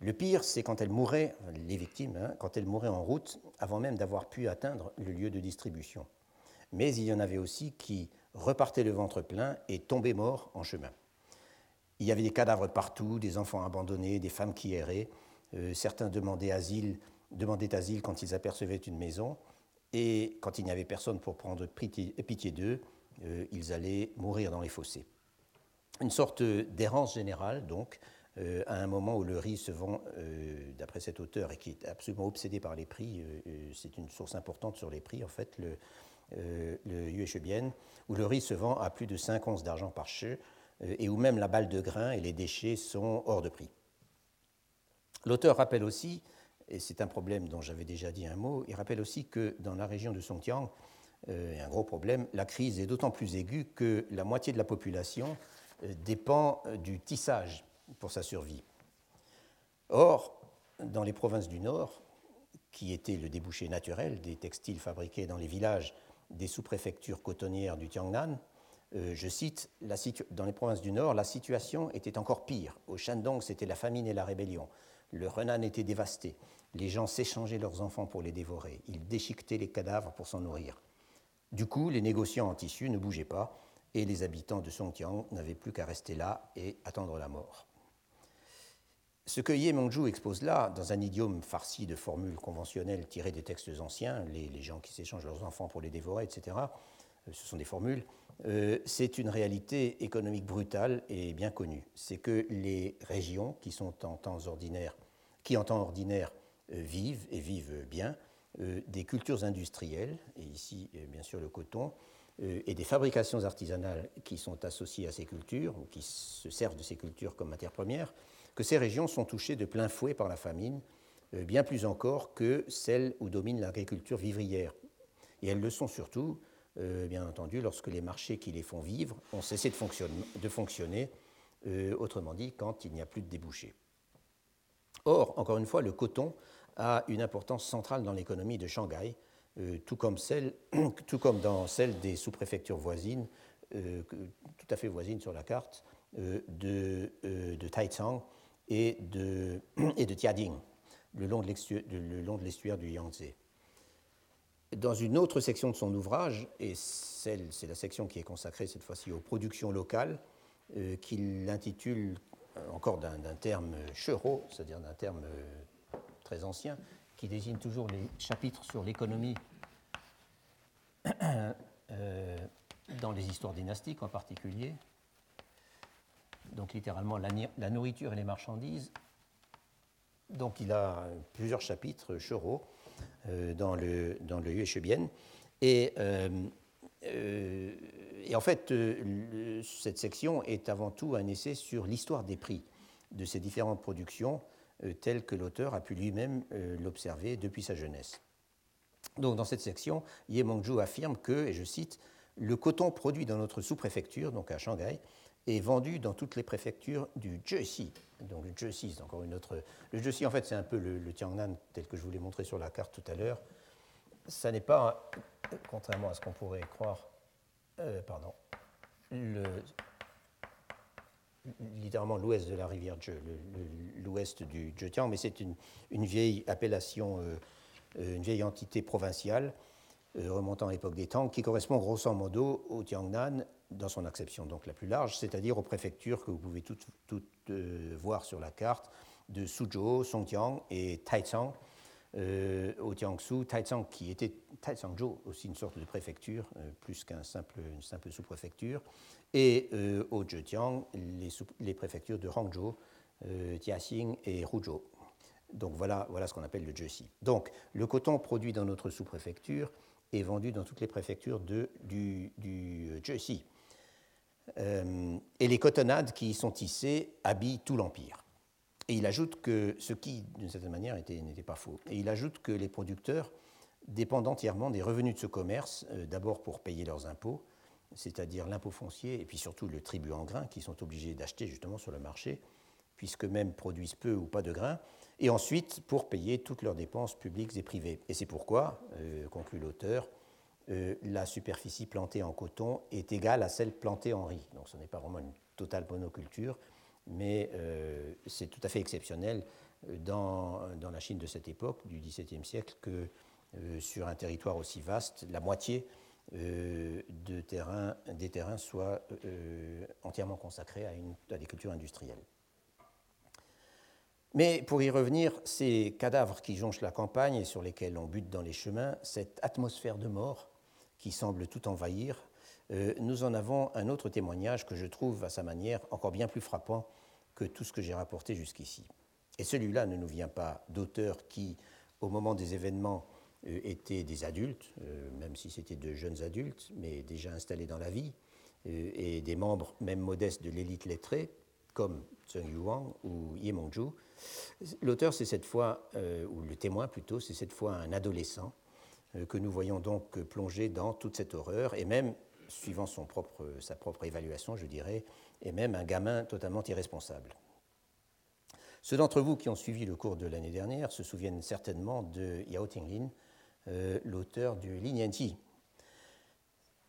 Le pire, c'est quand elles mouraient, les victimes, hein, quand elles mouraient en route, avant même d'avoir pu atteindre le lieu de distribution. Mais il y en avait aussi qui repartaient le ventre plein et tombaient morts en chemin. Il y avait des cadavres partout, des enfants abandonnés, des femmes qui erraient. Euh, certains demandaient asile, demandaient asile quand ils apercevaient une maison. Et quand il n'y avait personne pour prendre pitié d'eux, euh, ils allaient mourir dans les fossés. Une sorte d'errance générale, donc, euh, à un moment où le riz se vend, d'après cet auteur, et qui est absolument obsédé par les prix, c'est une source importante sur les prix, en fait, le, le Bien, où le riz se vend à plus de 5 onces d'argent par cheveu, et où même la balle de grain et les déchets sont hors de prix. L'auteur rappelle aussi et c'est un problème dont j'avais déjà dit un mot, il rappelle aussi que dans la région de Songjiang, euh, un gros problème, la crise est d'autant plus aiguë que la moitié de la population euh, dépend euh, du tissage pour sa survie. Or, dans les provinces du Nord, qui étaient le débouché naturel des textiles fabriqués dans les villages des sous-préfectures cotonnières du Tiangnan, je cite, dans les provinces du Nord, la situation était encore pire. Au Shandong, c'était la famine et la rébellion. Le Renan était dévasté. Les gens s'échangeaient leurs enfants pour les dévorer. Ils déchiquetaient les cadavres pour s'en nourrir. Du coup, les négociants en tissu ne bougeaient pas et les habitants de Songjiang n'avaient plus qu'à rester là et attendre la mort. Ce que Ye Mengzhu expose là, dans un idiome farci de formules conventionnelles tirées des textes anciens, les, gens qui s'échangent leurs enfants pour les dévorer, etc., euh, ce sont des formules, euh, c'est une réalité économique brutale et bien connue. C'est que les régions qui sont en temps ordinaire, qui en temps ordinaire euh, vivent et vivent bien euh, des cultures industrielles, et ici bien sûr le coton, et des fabrications artisanales qui sont associées à ces cultures, ou qui se servent de ces cultures comme matière première, que ces régions sont touchées de plein fouet par la famine, bien plus encore que celles où domine l'agriculture vivrière. Et elles le sont surtout bien entendu, lorsque les marchés qui les font vivre ont cessé de, fonctionner, euh, autrement dit, quand il n'y a plus de débouchés. Or, encore une fois, le coton a une importance centrale dans l'économie de Shanghai, euh, tout, comme *clears throat* dans celle des sous-préfectures voisines, tout à fait voisines sur la carte, de, de et de, *clears throat* et de Tiading, le long de l'estuaire du Yangtze. Dans une autre section de son ouvrage, et c'est la section qui est consacrée cette fois-ci aux productions locales, euh, qu'il intitule euh, encore d'un terme chereau, c'est-à-dire d'un terme euh, très ancien, qui désigne toujours les chapitres sur l'économie *coughs* dans les histoires dynastiques en particulier. Donc littéralement la, nourriture et les marchandises. Donc il a plusieurs chapitres chereaux euh, dans le, dans le Et, euh, euh, et en fait, cette section est avant tout un essai sur l'histoire des prix de ces différentes productions telles que l'auteur a pu lui-même l'observer depuis sa jeunesse. Donc dans cette section, Ye Mongju affirme que, et je cite, le coton produit dans notre sous-préfecture, donc à Shanghai, est vendu dans toutes les préfectures du Jersey. Donc le Jersey, c'est encore une autre. Le Jersey, en fait, c'est un peu le, Tiangnan tel que je vous l'ai montré sur la carte tout à l'heure. Ça n'est pas, contrairement à ce qu'on pourrait croire, euh, pardon, littéralement l'ouest de la rivière Je, l'ouest du Zhejiang, mais c'est une, vieille appellation, euh, euh, une vieille entité provinciale remontant à l'époque des Tang, qui correspond grosso modo au Tiangnan dans son acception donc la plus large, c'est-à-dire aux préfectures que vous pouvez toutes, euh, voir sur la carte de Suzhou, Songjiang et Taizang, euh, au Jiangsu, Taizang qui était Taizangzhou, aussi une sorte de préfecture, euh, plus qu'une simple, simple sous-préfecture, et au Zhejiang, les, préfectures de Hangzhou, Jiaxing et Huzhou. Donc voilà, voilà ce qu'on appelle le Jeshi. Donc le coton produit dans notre sous-préfecture est vendu dans toutes les préfectures de, du, du Jeshi. Euh, et les cotonnades qui y sont tissées habillent tout l'Empire. Et il ajoute que, ce qui, d'une certaine manière, n'était pas faux, et il ajoute que les producteurs dépendent entièrement des revenus de ce commerce, euh, d'abord pour payer leurs impôts, c'est-à-dire l'impôt foncier, et puis surtout le tribut en grains qu'ils sont obligés d'acheter justement sur le marché, puisque même produisent peu ou pas de grains, et ensuite pour payer toutes leurs dépenses publiques et privées. Et c'est pourquoi, euh, conclut l'auteur, euh, la superficie plantée en coton est égale à celle plantée en riz. Donc ce n'est pas vraiment une totale monoculture, mais euh, c'est tout à fait exceptionnel euh, dans, la Chine de cette époque, du XVIIe siècle, que sur un territoire aussi vaste, la moitié des terrains soit entièrement consacrés à, une, à des cultures industrielles. Mais pour y revenir, ces cadavres qui jonchent la campagne et sur lesquels on bute dans les chemins, cette atmosphère de mort qui semble tout envahir, euh, nous en avons un autre témoignage que je trouve à sa manière encore bien plus frappant que tout ce que j'ai rapporté jusqu'ici. Et celui-là ne nous vient pas d'auteurs qui, au moment des événements, euh, étaient des adultes, euh, même si c'était de jeunes adultes, mais déjà installés dans la vie, et des membres même modestes de l'élite lettrée, comme Zheng Yuang ou Ye Mongzhu. L'auteur, c'est cette fois, ou le témoin plutôt, c'est cette fois un adolescent que nous voyons donc plonger dans toute cette horreur, et même, suivant sa propre évaluation, je dirais, et même un gamin totalement irresponsable. Ceux d'entre vous qui ont suivi le cours de l'année dernière se souviennent certainement de Yao Tinglin, euh, l'auteur du Lin Yanti.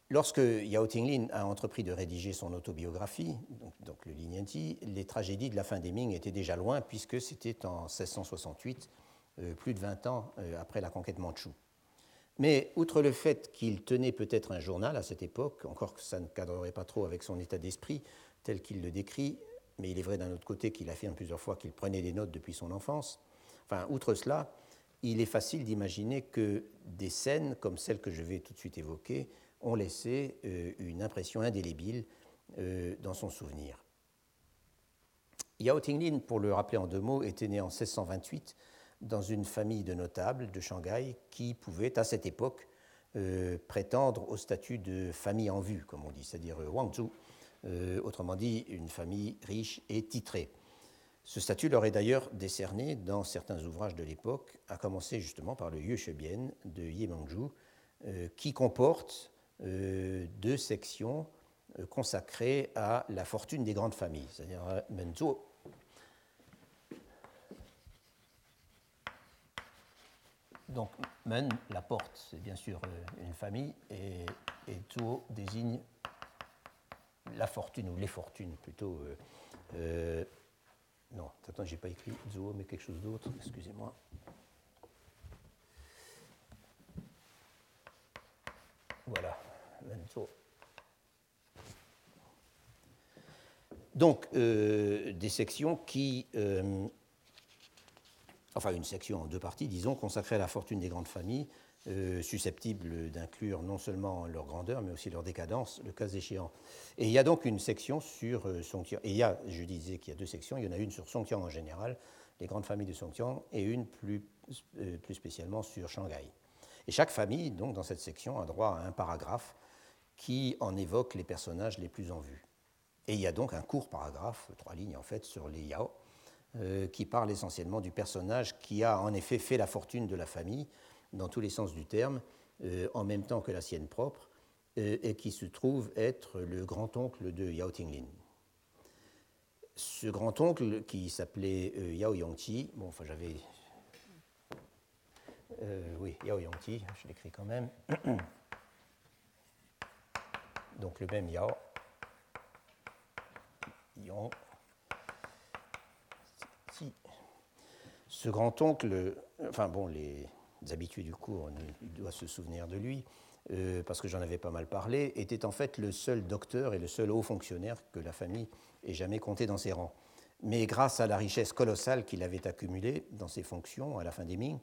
Lorsque Yao Tinglin a entrepris de rédiger son autobiographie, donc, le Lin Yanti, les tragédies de la fin des Ming étaient déjà loin, puisque c'était en 1668, euh, plus de 20 ans après la conquête mandchoue. Mais outre le fait qu'il tenait peut-être un journal à cette époque, encore que ça ne cadrerait pas trop avec son état d'esprit tel qu'il le décrit, mais il est vrai d'un autre côté qu'il affirme plusieurs fois qu'il prenait des notes depuis son enfance, enfin, outre cela, il est facile d'imaginer que des scènes comme celles que je vais tout de suite évoquer ont laissé euh, une impression indélébile euh, dans son souvenir. Yao Tinglin, pour le rappeler en deux mots, était né en 1628 dans une famille de notables de Shanghai qui pouvaient, à cette époque, euh, prétendre au statut de famille en vue, comme on dit, c'est-à-dire euh, Wangzhou, euh, autrement dit une famille riche et titrée. Ce statut leur est d'ailleurs décerné dans certains ouvrages de l'époque, à commencer justement par le Yue Shebien de Ye Mangzhu, qui comporte deux sections consacrées à la fortune des grandes familles, c'est-à-dire Menzhou Donc, men, la porte, c'est bien sûr euh, une famille, et, et désigne la fortune, ou les fortunes plutôt. Euh, euh, non, attends, j'ai pas écrit Zuo, mais quelque chose d'autre, excusez-moi. Voilà, Menzo. Donc, des sections qui enfin une section en deux parties, disons, consacrée à la fortune des grandes familles, euh, susceptibles d'inclure non seulement leur grandeur, mais aussi leur décadence, le cas échéant. Et il y a donc une section sur euh, Songtian. Et il y a, je disais qu'il y a deux sections, il y en a une sur Songtian en général, les grandes familles de Songtian, et une plus, euh, plus spécialement sur Shanghai. Et chaque famille, donc, dans cette section, a droit à un paragraphe qui en évoque les personnages les plus en vue. Et il y a donc un court paragraphe, trois lignes en fait, sur les Yao, qui parle essentiellement du personnage qui a en effet fait la fortune de la famille, dans tous les sens du terme, en même temps que la sienne propre, et qui se trouve être le grand-oncle de Yao Tinglin. Ce grand-oncle, qui s'appelait Yao Yongqi, bon, enfin j'avais euh, oui, Yao Yongti, je l'écris quand même. *coughs* Donc le même Yao. Yong. Ce grand-oncle, enfin bon, les, habitués du cours doivent se souvenir de lui, euh, parce que j'en avais pas mal parlé, était en fait le seul docteur et le seul haut fonctionnaire que la famille ait jamais compté dans ses rangs. Mais grâce à la richesse colossale qu'il avait accumulée dans ses fonctions à la fin des Ming,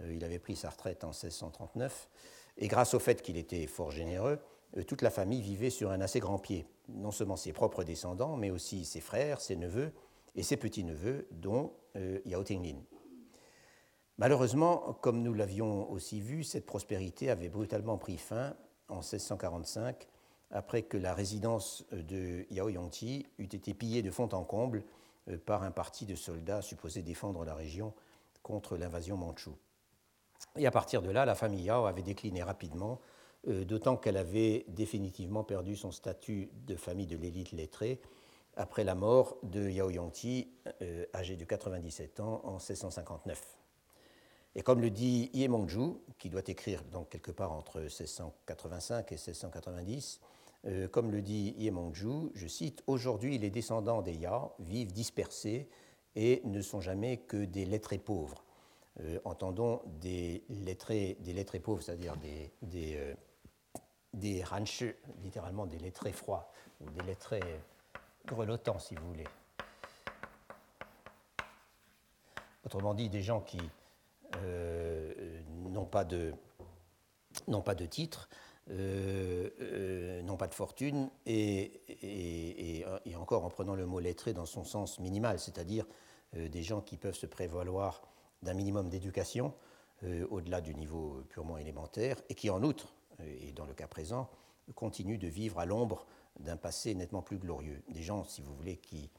euh, il avait pris sa retraite en 1639, et grâce au fait qu'il était fort généreux, euh, toute la famille vivait sur un assez grand pied, non seulement ses propres descendants, mais aussi ses frères, ses neveux et ses petits-neveux, dont Yao Tinglin. Malheureusement, comme nous l'avions aussi vu, cette prospérité avait brutalement pris fin en 1645, après que la résidence de Yao Yongti eût été pillée de fond en comble par un parti de soldats supposés défendre la région contre l'invasion mandchoue. Et à partir de là, la famille Yao avait décliné rapidement, euh, d'autant qu'elle avait définitivement perdu son statut de famille de l'élite lettrée après la mort de Yao Yongti, euh, âgé de 97 ans, en 1659. Et comme le dit Ye Mongju, qui doit écrire donc quelque part entre 1685 et 1690, euh, comme le dit Ye Mongju, je cite Aujourd'hui, les descendants des Yao vivent dispersés et ne sont jamais que des lettrés pauvres euh, entendons des lettrés, des lettrés pauvres, c'est-à-dire des, des, des littéralement des lettrés froids, ou des lettrés grelottants, si vous voulez. Autrement dit, des gens qui euh, n'ont pas de n'ont pas de titre, n'ont pas de fortune, et, encore en prenant le mot lettré dans son sens minimal, c'est-à-dire des gens qui peuvent se prévaloir d'un minimum d'éducation euh, au-delà du niveau purement élémentaire et qui en outre, euh, et dans le cas présent, continuent de vivre à l'ombre d'un passé nettement plus glorieux, des gens, si vous voulez, qui,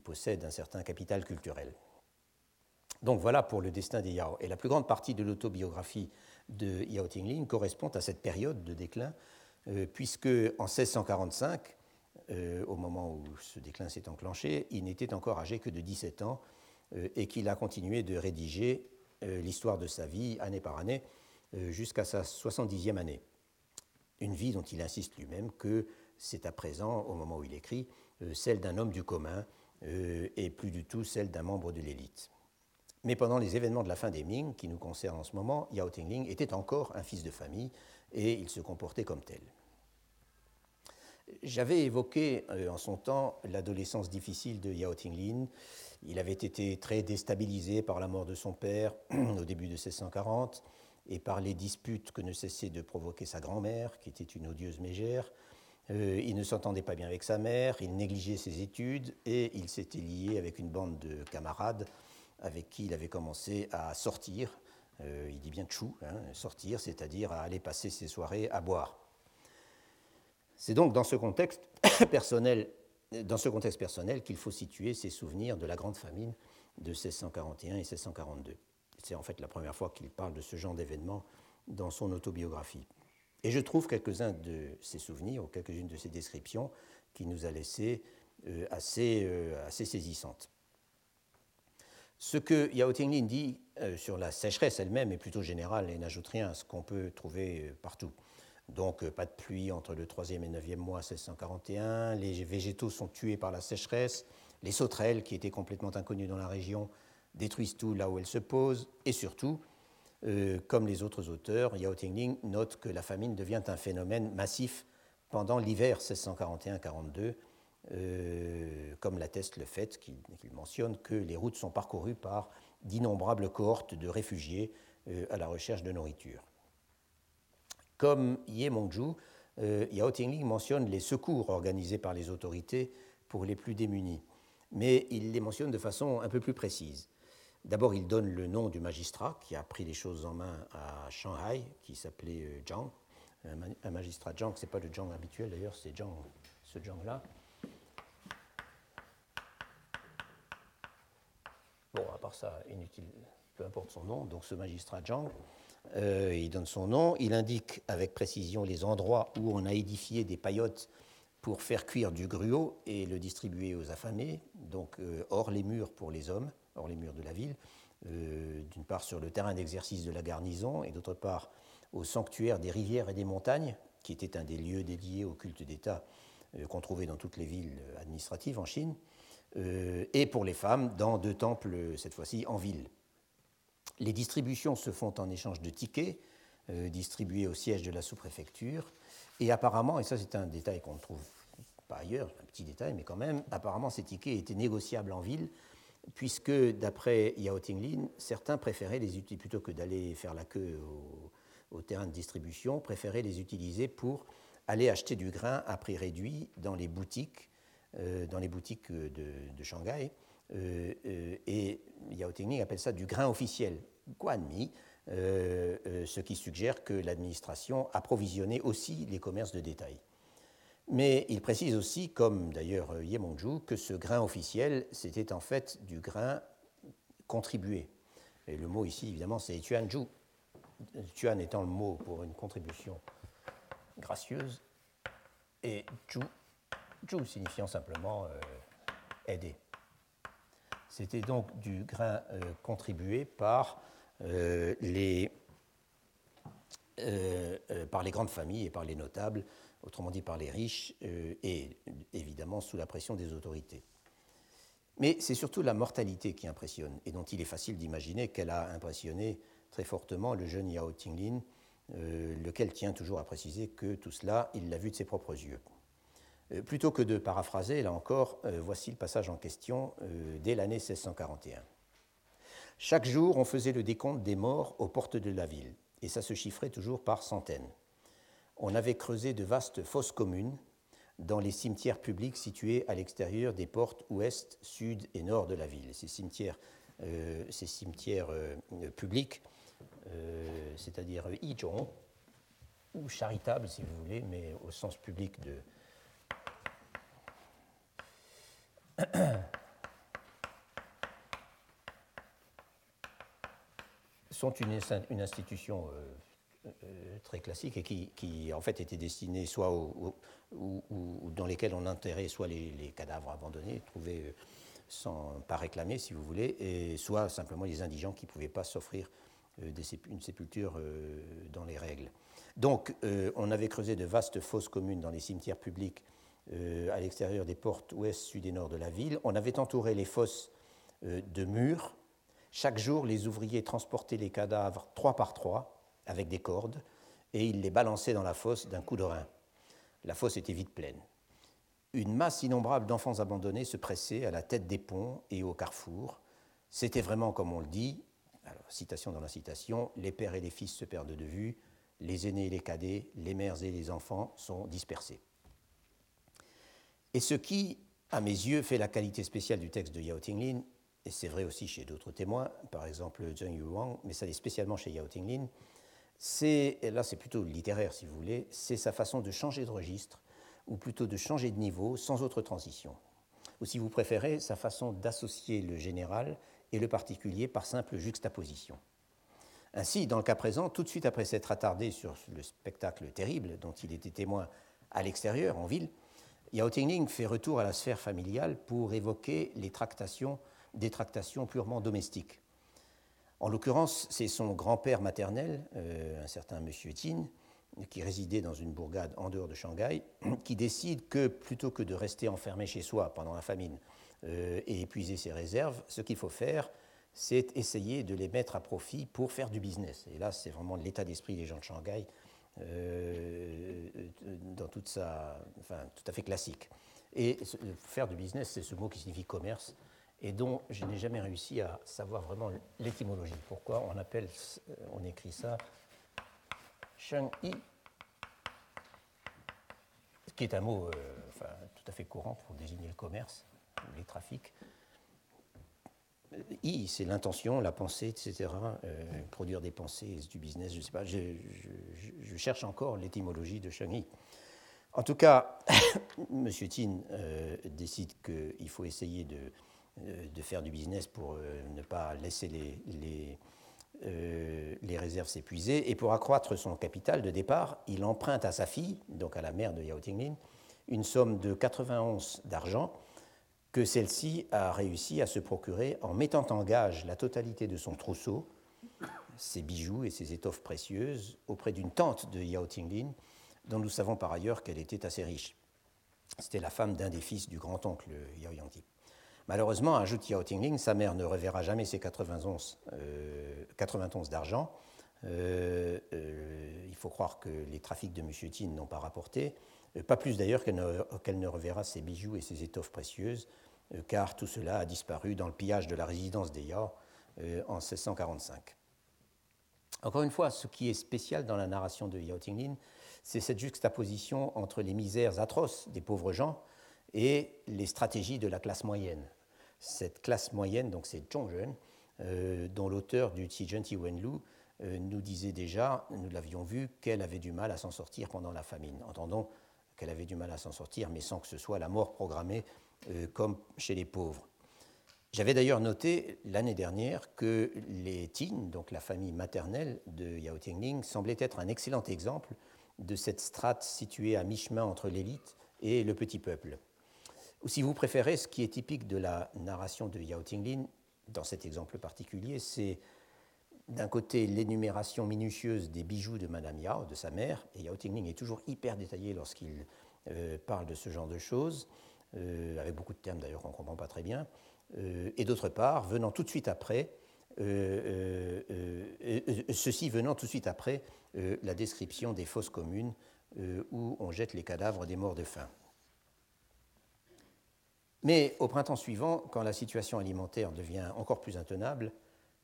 possèdent un certain capital culturel. Donc voilà pour le destin des Yao. Et la plus grande partie de l'autobiographie de Yao Tinglin correspond à cette période de déclin, euh, puisque en 1645, au moment où ce déclin s'est enclenché, il n'était encore âgé que de 17 ans euh, et qu'il a continué de rédiger euh, l'histoire de sa vie année par année euh, jusqu'à sa 70e année. Une vie dont il insiste lui-même que c'est à présent, au moment où il écrit, celle d'un homme du commun et plus du tout celle d'un membre de l'élite. Mais pendant les événements de la fin des Ming, qui nous concernent en ce moment, Yao Tingling était encore un fils de famille et il se comportait comme tel. J'avais évoqué en son temps l'adolescence difficile de Yao Tinglin il avait été très déstabilisé par la mort de son père *clears throat* au début de 1640 et par les disputes que ne cessait de provoquer sa grand-mère, qui était une odieuse mégère. Euh, il ne s'entendait pas bien avec sa mère, il négligeait ses études et il s'était lié avec une bande de camarades avec qui il avait commencé à sortir. Euh, il dit bien chou, hein, sortir, c'est-à-dire à aller passer ses soirées à boire. C'est donc dans ce contexte *coughs* personnel dans ce contexte personnel qu'il faut situer ses souvenirs de la grande famine de 1641 et 1642. C'est en fait la première fois qu'il parle de ce genre d'événement dans son autobiographie. Et je trouve quelques-uns de ses souvenirs ou quelques-unes de ses descriptions qui nous a laissé euh, assez, euh, assez saisissantes. Ce que Yao Tinglin dit euh, sur la sécheresse elle-même est plutôt général et n'ajoute rien à ce qu'on peut trouver partout. Donc pas de pluie entre le 3e et 9e mois 1641, les végétaux sont tués par la sécheresse, les sauterelles, qui étaient complètement inconnues dans la région, détruisent tout là où elles se posent, et surtout, euh, comme les autres auteurs, Yao Tingling note que la famine devient un phénomène massif pendant l'hiver 1641-42, euh, comme l'atteste le fait qu'il mentionne que les routes sont parcourues par d'innombrables cohortes de réfugiés à la recherche de nourriture. Comme Ye Mongju, euh, Yao Tingling mentionne les secours organisés par les autorités pour les plus démunis, mais il les mentionne de façon un peu plus précise. D'abord, il donne le nom du magistrat qui a pris les choses en main à Shanghai, qui s'appelait euh, Zhang. Un, magistrat Zhang, ce n'est pas le Zhang habituel d'ailleurs, c'est Zhang, ce Zhang-là. part ça, inutile, peu importe son nom, donc ce magistrat Zhang, euh, il donne son nom, il indique avec précision les endroits où on a édifié des paillotes pour faire cuire du gruau et le distribuer aux affamés, donc euh, hors les murs pour les hommes, les murs de la ville, euh, d'une part sur le terrain d'exercice de la garnison et d'autre part au sanctuaire des rivières et des montagnes, qui était un des lieux dédiés au culte d'État qu'on trouvait dans toutes les villes administratives en Chine, et pour les femmes dans deux temples, cette fois-ci en ville. Les distributions se font en échange de tickets euh, distribués au siège de la sous-préfecture. Et apparemment, et ça c'est un détail qu'on ne trouve pas ailleurs, un petit détail, mais quand même, apparemment ces tickets étaient négociables en ville, puisque d'après Yao Tinglin, certains préféraient les utiliser, plutôt que d'aller faire la queue au, terrain de distribution, préféraient les utiliser pour aller acheter du grain à prix réduit dans les boutiques, euh, dans les boutiques de Shanghai. Euh, euh, et Yao Tingling appelle ça du grain officiel, guanmi, ce qui suggère que l'administration approvisionnait aussi les commerces de détail. Mais il précise aussi, comme d'ailleurs Ye Mongzhu, que ce grain officiel, c'était en fait du grain contribué. Et le mot ici, évidemment, c'est tuanju. Tuan étant le mot pour une contribution gracieuse, et ju, ju signifiant simplement aider. C'était donc du grain euh, contribué par, euh, les, euh, par les grandes familles et par les notables, autrement dit par les riches, et évidemment sous la pression des autorités. Mais c'est surtout la mortalité qui impressionne, et dont il est facile d'imaginer qu'elle a impressionné très fortement le jeune Yao Tinglin, lequel tient toujours à préciser que tout cela, il l'a vu de ses propres yeux. Euh, plutôt que de paraphraser, là encore, euh, voici le passage en question euh, dès l'année 1641. Chaque jour, on faisait le décompte des morts aux portes de la ville, et ça se chiffrait toujours par centaines. On avait creusé de vastes fosses communes dans les cimetières publics situés à l'extérieur des portes ouest, sud et nord de la ville. Ces cimetières, ces cimetières publics, c'est-à-dire Yizhong, ou charitables si vous voulez, mais au sens public de, *coughs* sont une, institution euh, euh, très classique et qui, en fait était destinée soit ou, dans lesquelles on enterrait soit les, cadavres abandonnés, trouvés euh, sans pas réclamer si vous voulez, et soit simplement les indigents qui ne pouvaient pas s'offrir une sépulture dans les règles. Donc on avait creusé de vastes fosses communes dans les cimetières publics euh, à l'extérieur des portes ouest, sud et nord de la ville. On avait entouré les fosses euh, de murs. Chaque jour, les ouvriers transportaient les cadavres trois par trois avec des cordes et ils les balançaient dans la fosse d'un coup de rein. La fosse était vite pleine. Une masse innombrable d'enfants abandonnés se pressait à la tête des ponts et au carrefour. C'était vraiment comme on le dit, citation dans la citation, les pères et les fils se perdent de vue, les aînés et les cadets, les mères et les enfants sont dispersés. Et ce qui, à mes yeux, fait la qualité spéciale du texte de Yao Tinglin, et c'est vrai aussi chez d'autres témoins, par exemple Zheng Yuang, mais ça l'est spécialement chez Yao Tinglin, c'est, là c'est plutôt littéraire si vous voulez, c'est sa façon de changer de registre, ou plutôt de changer de niveau sans autre transition. Ou si vous préférez, sa façon d'associer le général et le particulier par simple juxtaposition. Ainsi, dans le cas présent, tout de suite après s'être attardé sur le spectacle terrible dont il était témoin à l'extérieur, en ville, Yao Tingling fait retour à la sphère familiale pour évoquer les tractations, des tractations purement domestiques. En l'occurrence, c'est son grand-père maternel, euh, un certain Monsieur Tin, qui résidait dans une bourgade en dehors de Shanghai, *clears throat* qui décide que plutôt que de rester enfermé chez soi pendant la famine euh, et épuiser ses réserves, ce qu'il faut faire, c'est essayer de les mettre à profit pour faire du business. Et là, c'est vraiment l'état d'esprit des gens de Shanghai euh, dans toute sa, enfin, tout à fait classique. Et faire du business, c'est ce mot qui signifie commerce et dont je n'ai jamais réussi à savoir vraiment l'étymologie. Pourquoi on appelle, euh, on écrit ça Sheng Yi, qui est un mot euh, tout à fait courant pour désigner le commerce, les trafics. I, c'est l'intention, la pensée, etc. Euh, produire des pensées, du business, je ne sais pas. Je, cherche encore l'étymologie de Shang-Yi. En tout cas, *coughs* M. Tin euh, décide qu'il faut essayer de de faire du business pour ne pas laisser les, les, les réserves s'épuiser. Et pour accroître son capital de départ, il emprunte à sa fille, donc à la mère de Yao Tinglin, une somme de 91 d'argent que celle-ci a réussi à se procurer en mettant en gage la totalité de son trousseau, ses bijoux et ses étoffes précieuses auprès d'une tante de Yao Tinglin, dont nous savons par ailleurs qu'elle était assez riche. C'était la femme d'un des fils du grand-oncle Yao Yangti. Malheureusement, ajoute Yao Tingling, sa mère ne reverra jamais ses 91, euh, d'argent. Euh, euh, il faut croire que les trafics de M. Tin n'ont pas rapporté, pas plus d'ailleurs qu'elle ne, reverra ses bijoux et ses étoffes précieuses, car tout cela a disparu dans le pillage de la résidence des Yao en 1645. Encore une fois, ce qui est spécial dans la narration de Yao Tinglin, c'est cette juxtaposition entre les misères atroces des pauvres gens et les stratégies de la classe moyenne cette classe moyenne, donc c'est Zhongren, euh, dont l'auteur du Ti Wenlu euh, nous disait déjà, nous l'avions vu, qu'elle avait du mal à s'en sortir pendant la famine. Entendons qu'elle avait du mal à s'en sortir, mais sans que ce soit la mort programmée euh, comme chez les pauvres. J'avais d'ailleurs noté l'année dernière que les Tin, donc la famille maternelle de Yao Tingling, semblaient être un excellent exemple de cette strate située à mi-chemin entre l'élite et le petit peuple. Ou si vous préférez, ce qui est typique de la narration de Yao Tinglin, dans cet exemple particulier, c'est d'un côté l'énumération minutieuse des bijoux de Madame Yao, de sa mère, et Yao Tingling est toujours hyper détaillé lorsqu'il euh, parle de ce genre de choses, euh, avec beaucoup de termes d'ailleurs qu'on ne comprend pas très bien, euh, et d'autre part, venant tout de suite après, ceci venant tout de suite après la description des fosses communes où on jette les cadavres des morts de faim. Mais au printemps suivant, quand la situation alimentaire devient encore plus intenable,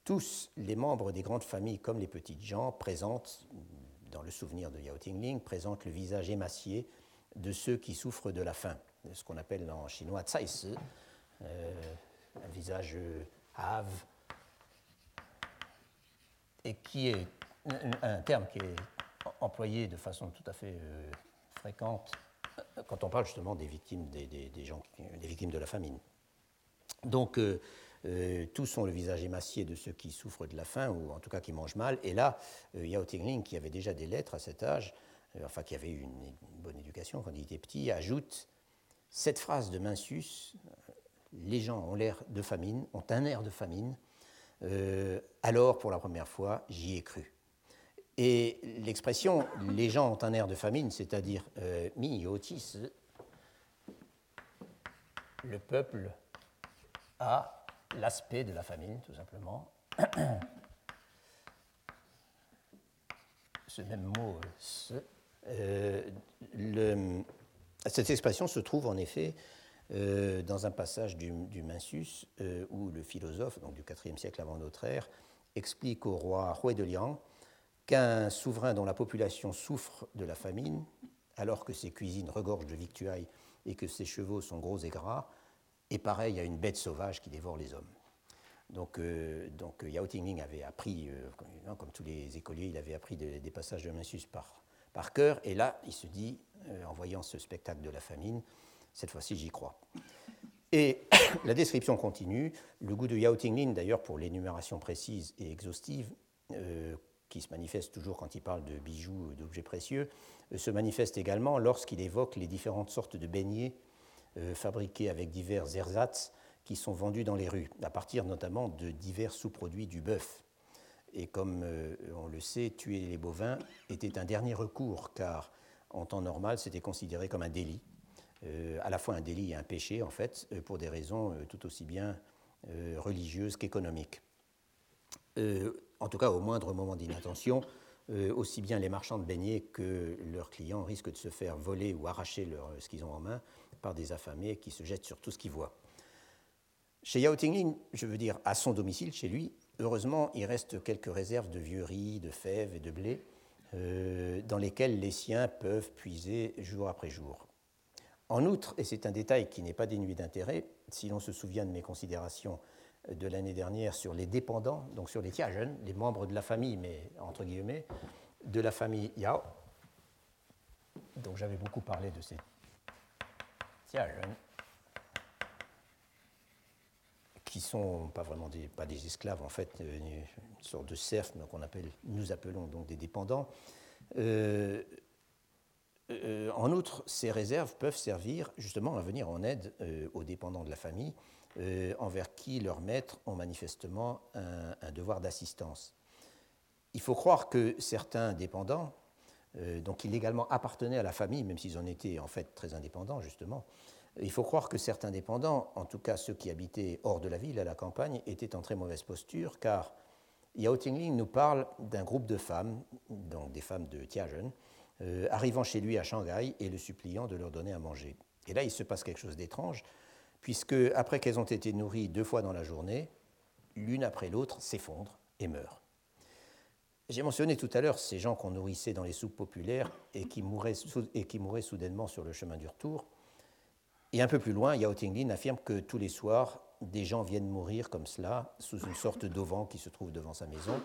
tous les membres des grandes familles comme les petites gens présentent, dans le souvenir de Yao Tingling, présentent le visage émacié de ceux qui souffrent de la faim, ce qu'on appelle en chinois tsai euh, un visage hâve, et qui est un terme qui est employé de façon tout à fait euh, fréquente quand on parle justement des victimes, des, gens, des victimes de la famine. Donc, euh, euh, tous ont le visage émacié de ceux qui souffrent de la faim, ou en tout cas qui mangent mal. Et là, euh, Yao Tingling, qui avait déjà des lettres à cet âge, enfin qui avait eu une, bonne éducation quand il était petit, ajoute cette phrase de Mencius les gens ont l'air de famine, ont un air de famine. alors, pour la première fois, j'y ai cru. Et l'expression les gens ont un air de famine, c'est-à-dire euh, mi-yotis, le peuple a l'aspect de la famine, tout simplement. Ce même mot, euh, cette expression se trouve en effet euh, dans un passage du, du Minsus où le philosophe, donc du IVe siècle avant notre ère, explique au roi Hui de Liang qu'un souverain dont la population souffre de la famine, alors que ses cuisines regorgent de victuailles et que ses chevaux sont gros et gras, est pareil à une bête sauvage qui dévore les hommes. Donc, euh, donc Yao Tingling avait appris, euh, comme tous les écoliers, il avait appris des, passages de Mencius par, par cœur, et là, il se dit, euh, en voyant ce spectacle de la famine, cette fois-ci, j'y crois. Et *coughs* la description continue. Le goût de Yao Tingling, d'ailleurs, pour l'énumération précise et exhaustive, qui se manifeste toujours quand il parle de bijoux, d'objets précieux, euh, se manifeste également lorsqu'il évoque les différentes sortes de beignets euh, fabriqués avec divers ersatz qui sont vendus dans les rues, à partir notamment de divers sous-produits du bœuf. Et comme euh, on le sait, tuer les bovins était un dernier recours, car en temps normal, c'était considéré comme un délit, à la fois un délit et un péché, en fait, pour des raisons tout aussi bien religieuses qu'économiques en tout cas au moindre moment d'inattention, euh, aussi bien les marchands de beignets que leurs clients risquent de se faire voler ou arracher ce qu'ils ont en main par des affamés qui se jettent sur tout ce qu'ils voient. Chez Yao Tingling, je veux dire à son domicile, chez lui, heureusement, il reste quelques réserves de vieux riz, de fèves et de blé euh, dans lesquelles les siens peuvent puiser jour après jour. En outre, et c'est un détail qui n'est pas dénué d'intérêt, si l'on se souvient de mes considérations de l'année dernière sur les dépendants, donc sur les jeunes, les membres de la famille, mais entre guillemets, de la famille Yao. Donc j'avais beaucoup parlé de ces jeunes. qui sont pas vraiment des, pas des esclaves, en fait, une sorte de serfs, qu'on appelle, nous appelons donc des dépendants. en outre, ces réserves peuvent servir justement à venir en aide aux dépendants de la famille, envers qui leurs maîtres ont manifestement un devoir d'assistance. Il faut croire que certains dépendants, euh, donc illégalement appartenaient à la famille, même s'ils en étaient en fait très indépendants justement, il faut croire que certains dépendants, en tout cas ceux qui habitaient hors de la ville, à la campagne, étaient en très mauvaise posture, car Yao Tingling nous parle d'un groupe de femmes, donc des femmes de Tiajen, euh, arrivant chez lui à Shanghai et le suppliant de leur donner à manger. Et là, il se passe quelque chose d'étrange, puisque après qu'elles ont été nourries deux fois dans la journée, l'une après l'autre s'effondrent et meurent. J'ai mentionné tout à l'heure ces gens qu'on nourrissait dans les soupes populaires et qui, mouraient, et qui mouraient soudainement sur le chemin du retour. Et un peu plus loin, Yao Tinglin affirme que tous les soirs, des gens viennent mourir comme cela, sous une sorte d'auvent qui se trouve devant sa maison.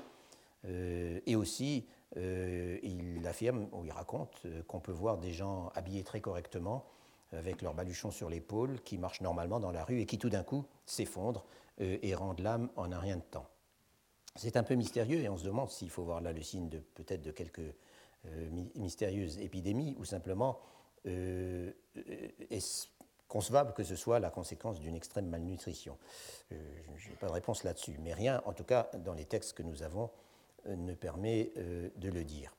Euh, et aussi, euh, il affirme, ou il raconte, euh, qu'on peut voir des gens habillés très correctement, avec leurs baluchons sur l'épaule, qui marchent normalement dans la rue et qui tout d'un coup s'effondrent et rendent l'âme en un rien de temps. C'est un peu mystérieux et on se demande s'il faut voir là le signe de peut-être de quelques euh, mystérieuses épidémies ou simplement euh, est-ce concevable que ce soit la conséquence d'une extrême malnutrition. Euh, je n'ai pas de réponse là-dessus, mais rien, en tout cas dans les textes que nous avons, ne permet de le dire.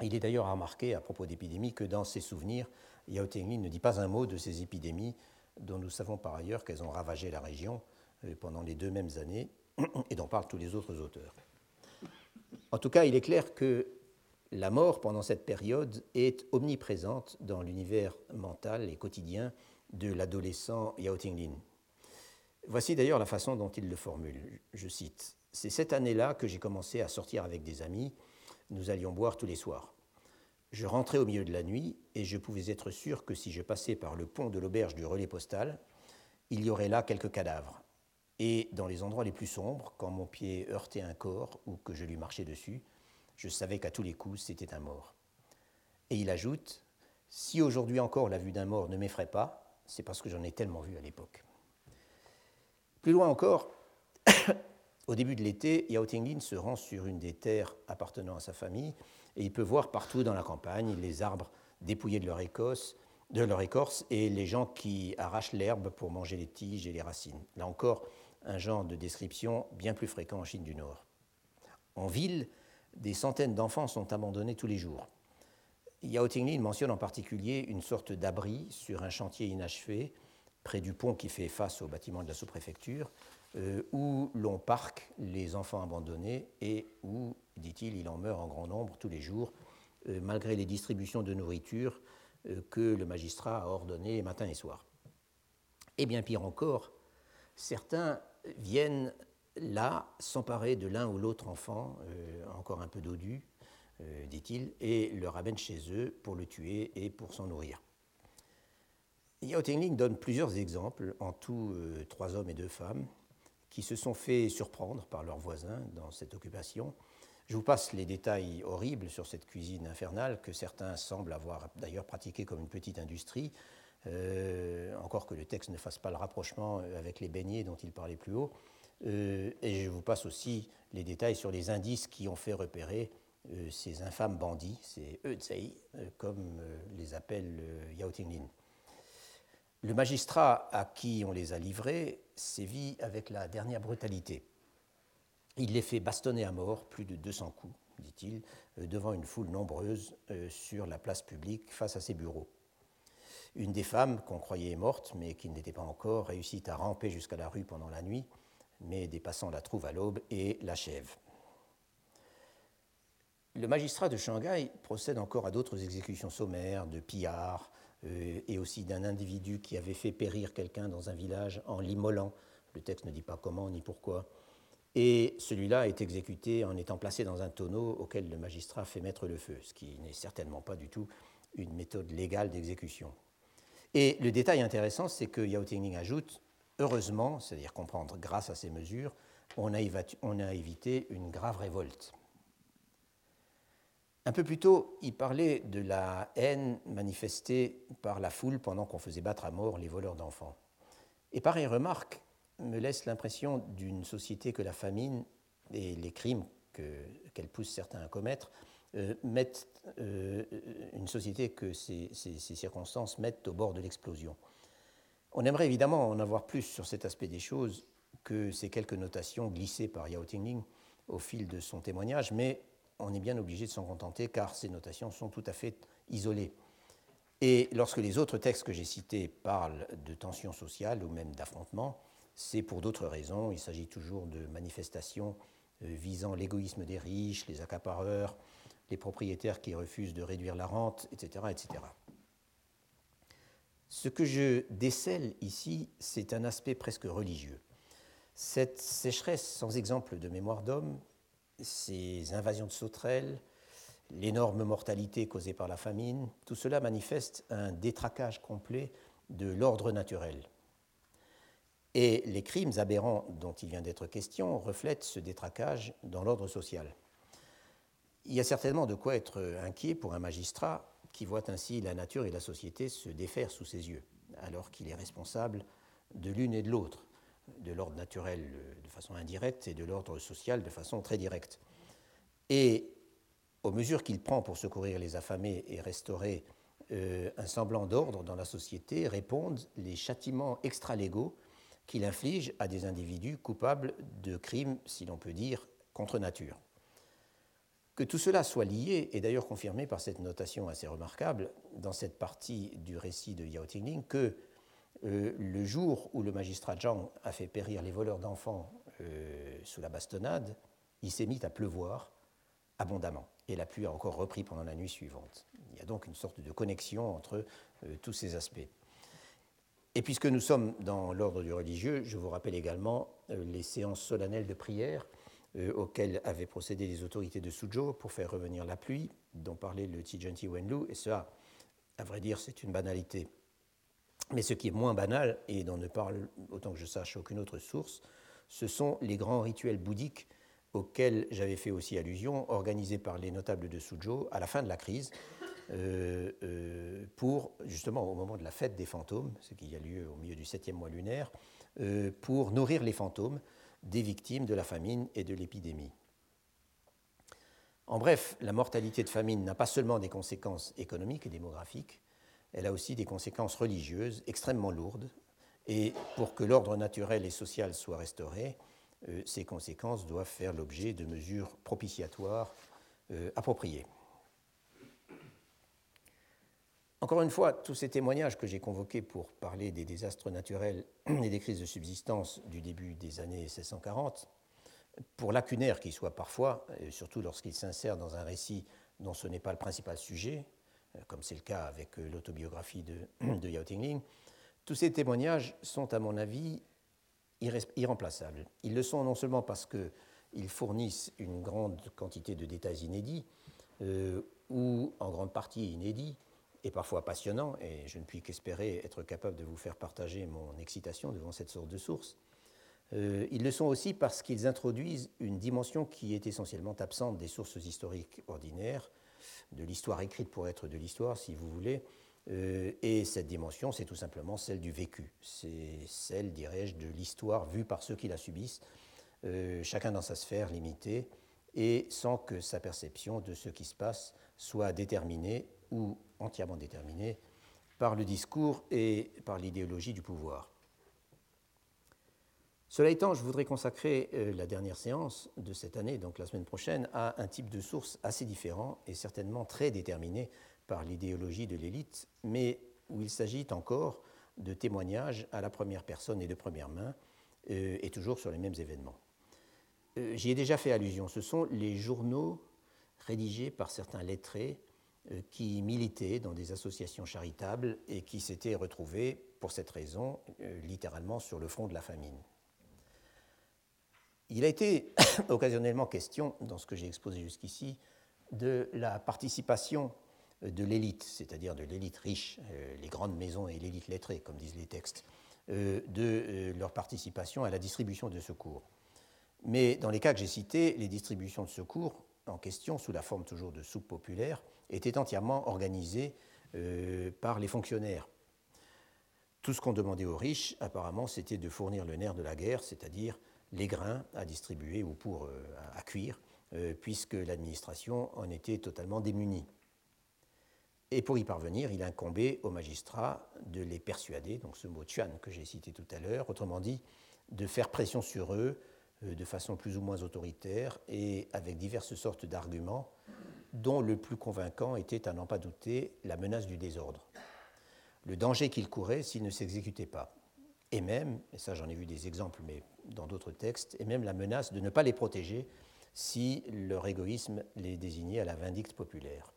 Il est d'ailleurs remarqué à propos d'épidémies que dans ses souvenirs, Yao Tenglin ne dit pas un mot de ces épidémies dont nous savons par ailleurs qu'elles ont ravagé la région pendant les deux mêmes années *clears throat* et dont parlent tous les autres auteurs. En tout cas, il est clair que la mort pendant cette période est omniprésente dans l'univers mental et quotidien de l'adolescent Yao Tinglin. Voici d'ailleurs la façon dont il le formule. Je cite C'est cette année-là que j'ai commencé à sortir avec des amis. Nous allions boire tous les soirs. Je rentrais au milieu de la nuit et je pouvais être sûr que si je passais par le pont de l'auberge du relais postal, il y aurait là quelques cadavres. Et dans les endroits les plus sombres, quand mon pied heurtait un corps ou que je lui marchais dessus, je savais qu'à tous les coups, c'était un mort. Et il ajoute Si aujourd'hui encore la vue d'un mort ne m'effraie pas, c'est parce que j'en ai tellement vu à l'époque. Plus loin encore, *coughs* au début de l'été, Yao Tinglin se rend sur une des terres appartenant à sa famille et il peut voir partout dans la campagne les arbres dépouillés de leur écosse, de leur écorce et les gens qui arrachent l'herbe pour manger les tiges et les racines. Là encore, un genre de description bien plus fréquent en Chine du Nord. En ville, des centaines d'enfants sont abandonnés tous les jours. Yao Tinglin mentionne en particulier une sorte d'abri sur un chantier inachevé, près du pont qui fait face au bâtiment de la sous-préfecture, euh, où l'on parque les enfants abandonnés et où, dit-il, il en meurt en grand nombre tous les jours, euh, malgré les distributions de nourriture euh, que le magistrat a ordonnées matin et soir. Et bien pire encore, certains viennent là s'emparer de l'un ou l'autre enfant, encore un peu dodu, dit-il, et le ramènent chez eux pour le tuer et pour s'en nourrir. Yao Tingling donne plusieurs exemples, en tout trois hommes et deux femmes, qui se sont fait surprendre par leurs voisins dans cette occupation. Je vous passe les détails horribles sur cette cuisine infernale que certains semblent avoir d'ailleurs pratiquée comme une petite industrie, euh, encore que le texte ne fasse pas le rapprochement avec les beignets dont il parlait plus haut. Euh, et je vous passe aussi les détails sur les indices qui ont fait repérer euh, ces infâmes bandits, ces Eutsei, comme les appelle Yao Tinglin. Le magistrat à qui on les a livrés sévit avec la dernière brutalité. Il les fait bastonner à mort, plus de 200 coups, dit-il, devant une foule nombreuse sur la place publique face à ses bureaux. Une des femmes qu'on croyait morte, mais qui n'était pas encore, réussit à ramper jusqu'à la rue pendant la nuit, mais des passants la trouvent à l'aube et l'achèvent. Le magistrat de Shanghai procède encore à d'autres exécutions sommaires, de pillards, euh, et aussi d'un individu qui avait fait périr quelqu'un dans un village en l'immolant. Le texte ne dit pas comment ni pourquoi. Et celui-là est exécuté en étant placé dans un tonneau auquel le magistrat fait mettre le feu, ce qui n'est certainement pas du tout une méthode légale d'exécution. Et le détail intéressant, c'est que Yao Tingling ajoute Heureusement, c'est-à-dire comprendre grâce à ces mesures, on a, évité une grave révolte. Un peu plus tôt, il parlait de la haine manifestée par la foule pendant qu'on faisait battre à mort les voleurs d'enfants. Et pareille remarque me laisse l'impression d'une société que la famine et les crimes qu'elle pousse certains à commettre euh, mettent euh, une société que ces, circonstances mettent au bord de l'explosion. On aimerait évidemment en avoir plus sur cet aspect des choses que ces quelques notations glissées par Yao Tingling au fil de son témoignage, mais on est bien obligé de s'en contenter car ces notations sont tout à fait isolées. Et lorsque les autres textes que j'ai cités parlent de tensions sociales ou même d'affrontements, c'est pour d'autres raisons. Il s'agit toujours de manifestations euh, visant l'égoïsme des riches, les accapareurs, les propriétaires qui refusent de réduire la rente, etc. etc. Ce que je décèle ici, c'est un aspect presque religieux. Cette sécheresse sans exemple de mémoire d'homme, ces invasions de sauterelles, l'énorme mortalité causée par la famine, tout cela manifeste un détraquage complet de l'ordre naturel. Et les crimes aberrants dont il vient d'être question reflètent ce détraquage dans l'ordre social. Il y a certainement de quoi être inquiet pour un magistrat qui voit ainsi la nature et la société se défaire sous ses yeux, alors qu'il est responsable de l'une et de l'autre, de l'ordre naturel de façon indirecte et de l'ordre social de façon très directe. Et aux mesures qu'il prend pour secourir les affamés et restaurer euh, un semblant d'ordre dans la société, répondent les châtiments extralégaux qu'il inflige à des individus coupables de crimes, si l'on peut dire, contre nature. Que tout cela soit lié est d'ailleurs confirmé par cette notation assez remarquable dans cette partie du récit de Yao Tingling que euh, le jour où le magistrat Zhang a fait périr les voleurs d'enfants euh, sous la bastonnade, il s'est mis à pleuvoir abondamment et la pluie a encore repris pendant la nuit suivante. Il y a donc une sorte de connexion entre euh, tous ces aspects. Et puisque nous sommes dans l'ordre du religieux, je vous rappelle également les séances solennelles de prière auxquels avaient procédé les autorités de Suzhou pour faire revenir la pluie, dont parlait le Tijenti Wenlu, et ça, à vrai dire, c'est une banalité. Mais ce qui est moins banal, et dont ne parle, autant que je sache, aucune autre source, ce sont les grands rituels bouddhiques auxquels j'avais fait aussi allusion, organisés par les notables de Suzhou à la fin de la crise, euh, euh, pour, justement, au moment de la fête des fantômes, ce qui a lieu au milieu du septième mois lunaire, pour nourrir les fantômes des victimes de la famine et de l'épidémie. En bref, la mortalité de famine n'a pas seulement des conséquences économiques et démographiques, elle a aussi des conséquences religieuses extrêmement lourdes, et pour que l'ordre naturel et social soit restauré, euh, ces conséquences doivent faire l'objet de mesures propitiatoires euh, appropriées. Encore une fois, tous ces témoignages que j'ai convoqués pour parler des désastres naturels *clears throat* et des crises de subsistance du début des années 1640, pour lacunaires qu'ils soient parfois, surtout lorsqu'ils s'insèrent dans un récit dont ce n'est pas le principal sujet, comme c'est le cas avec euh, l'autobiographie *clears throat* de, Yao Tingling, tous ces témoignages sont, à mon avis, irremplaçables. Ils le sont non seulement parce qu'ils fournissent une grande quantité de détails inédits, euh, ou en grande partie inédits, et parfois passionnant, et je ne puis qu'espérer être capable de vous faire partager mon excitation devant cette sorte de source. Euh, ils le sont aussi parce qu'ils introduisent une dimension qui est essentiellement absente des sources historiques ordinaires, de l'histoire écrite pour être de l'histoire, si vous voulez. Euh, et cette dimension, c'est tout simplement celle du vécu. C'est celle, dirais-je, de l'histoire vue par ceux qui la subissent, euh, chacun dans sa sphère limitée, et sans que sa perception de ce qui se passe soit déterminée ou entièrement déterminée par le discours et par l'idéologie du pouvoir. Cela étant, je voudrais consacrer euh, la dernière séance de cette année, donc la semaine prochaine, à un type de source assez différent et certainement très déterminé par l'idéologie de l'élite, mais où il s'agit encore de témoignages à la première personne et de première main, euh, et toujours sur les mêmes événements. Euh, j'y ai déjà fait allusion, ce sont les journaux rédigés par certains lettrés qui militaient dans des associations charitables et qui s'étaient retrouvés, pour cette raison, littéralement sur le front de la famine. Il a été *coughs* occasionnellement question, dans ce que j'ai exposé jusqu'ici, de la participation de l'élite, c'est-à-dire de l'élite riche, euh, les grandes maisons et l'élite lettrée, comme disent les textes, de leur participation à la distribution de secours. Mais dans les cas que j'ai cités, les distributions de secours en question, sous la forme toujours de soupe populaire, était entièrement organisée euh, par les fonctionnaires. Tout ce qu'on demandait aux riches, apparemment, c'était de fournir le nerf de la guerre, c'est-à-dire les grains à distribuer ou pour euh, à cuire, euh, puisque l'administration en était totalement démunie. Et pour y parvenir, il incombait aux magistrats de les persuader, donc ce mot chuan que j'ai cité tout à l'heure, autrement dit, de faire pression sur eux euh, de façon plus ou moins autoritaire et avec diverses sortes d'arguments, dont le plus convaincant était, à n'en pas douter, la menace du désordre. Le danger qu'ils couraient s'ils ne s'exécutaient pas. Et même, et ça j'en ai vu des exemples, mais dans d'autres textes, et même la menace de ne pas les protéger si leur égoïsme les désignait à la vindicte populaire.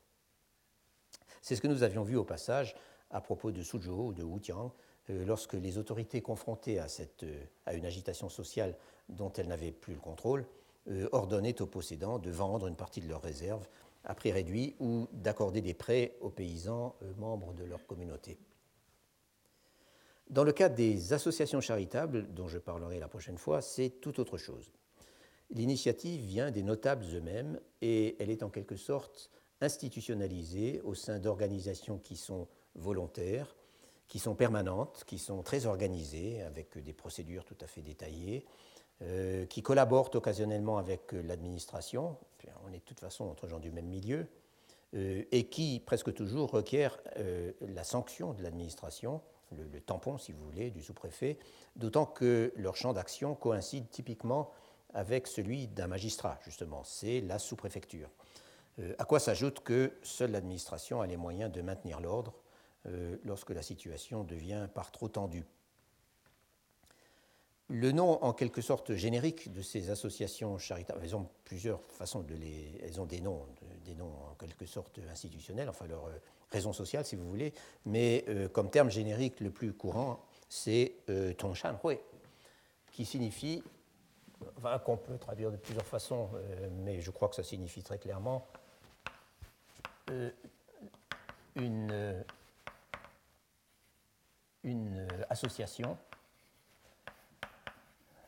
C'est ce que nous avions vu au passage à propos de Suzhou ou de Tiang, euh, lorsque les autorités confrontées à, cette, euh, à, une agitation sociale dont elles n'avaient plus le contrôle euh, ordonnaient aux possédants de vendre une partie de leurs réserves à prix réduit ou d'accorder des prêts aux paysans membres de leur communauté. Dans le cas des associations charitables, dont je parlerai la prochaine fois, c'est tout autre chose. L'initiative vient des notables eux-mêmes et elle est en quelque sorte institutionnalisées au sein d'organisations qui sont volontaires, qui sont permanentes, qui sont très organisées, avec des procédures tout à fait détaillées, euh, qui collaborent occasionnellement avec l'administration, on est de toute façon entre gens du même milieu, euh, et qui presque toujours requièrent euh, la sanction de l'administration, le, tampon, si vous voulez, du sous-préfet, d'autant que leur champ d'action coïncide typiquement avec celui d'un magistrat, justement, c'est la sous-préfecture. Euh, à quoi s'ajoute que seule l'administration a les moyens de maintenir l'ordre euh, lorsque la situation devient par trop tendue. Le nom, en quelque sorte générique, de ces associations charitables, elles ont plusieurs façons de les. Elles ont des noms, des noms en quelque sorte institutionnels, enfin leur euh, raison sociale, si vous voulez, mais comme terme générique le plus courant, c'est euh, Tongshan Hui, qui signifie, qu'on peut traduire de plusieurs façons, mais je crois que ça signifie très clairement euh, une, une association,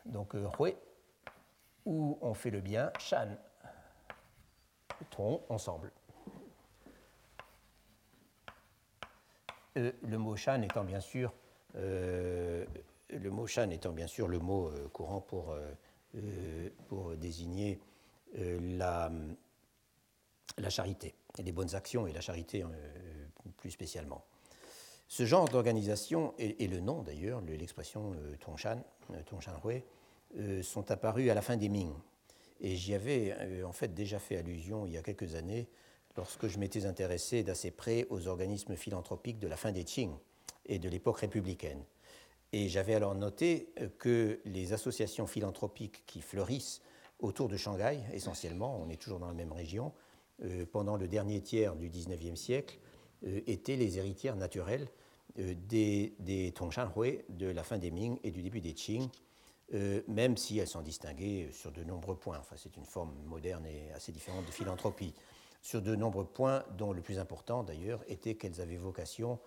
donc euh, Hui, où on fait le bien, Shan, tronc, ensemble. Euh, le mot Shan étant bien sûr le mot étant bien sûr le mot courant pour, désigner la, la charité les bonnes actions et la charité euh, plus spécialement. Ce genre d'organisation, et, le nom d'ailleurs, l'expression euh, Tongshan, euh, Tongshanhui, sont apparus à la fin des Ming. Et j'y avais en fait déjà fait allusion il y a quelques années lorsque je m'étais intéressé d'assez près aux organismes philanthropiques de la fin des Qing et de l'époque républicaine. Et j'avais alors noté que les associations philanthropiques qui fleurissent autour de Shanghai, essentiellement, on est toujours dans la même région, euh, pendant le dernier tiers du XIXe siècle euh, étaient les héritières naturelles euh, des, des Tongshanhui de la fin des Ming et du début des Qing, même si elles sont distinguées sur de nombreux points. Enfin, c'est une forme moderne et assez différente de philanthropie. Sur de nombreux points, dont le plus important d'ailleurs était qu'elles avaient vocation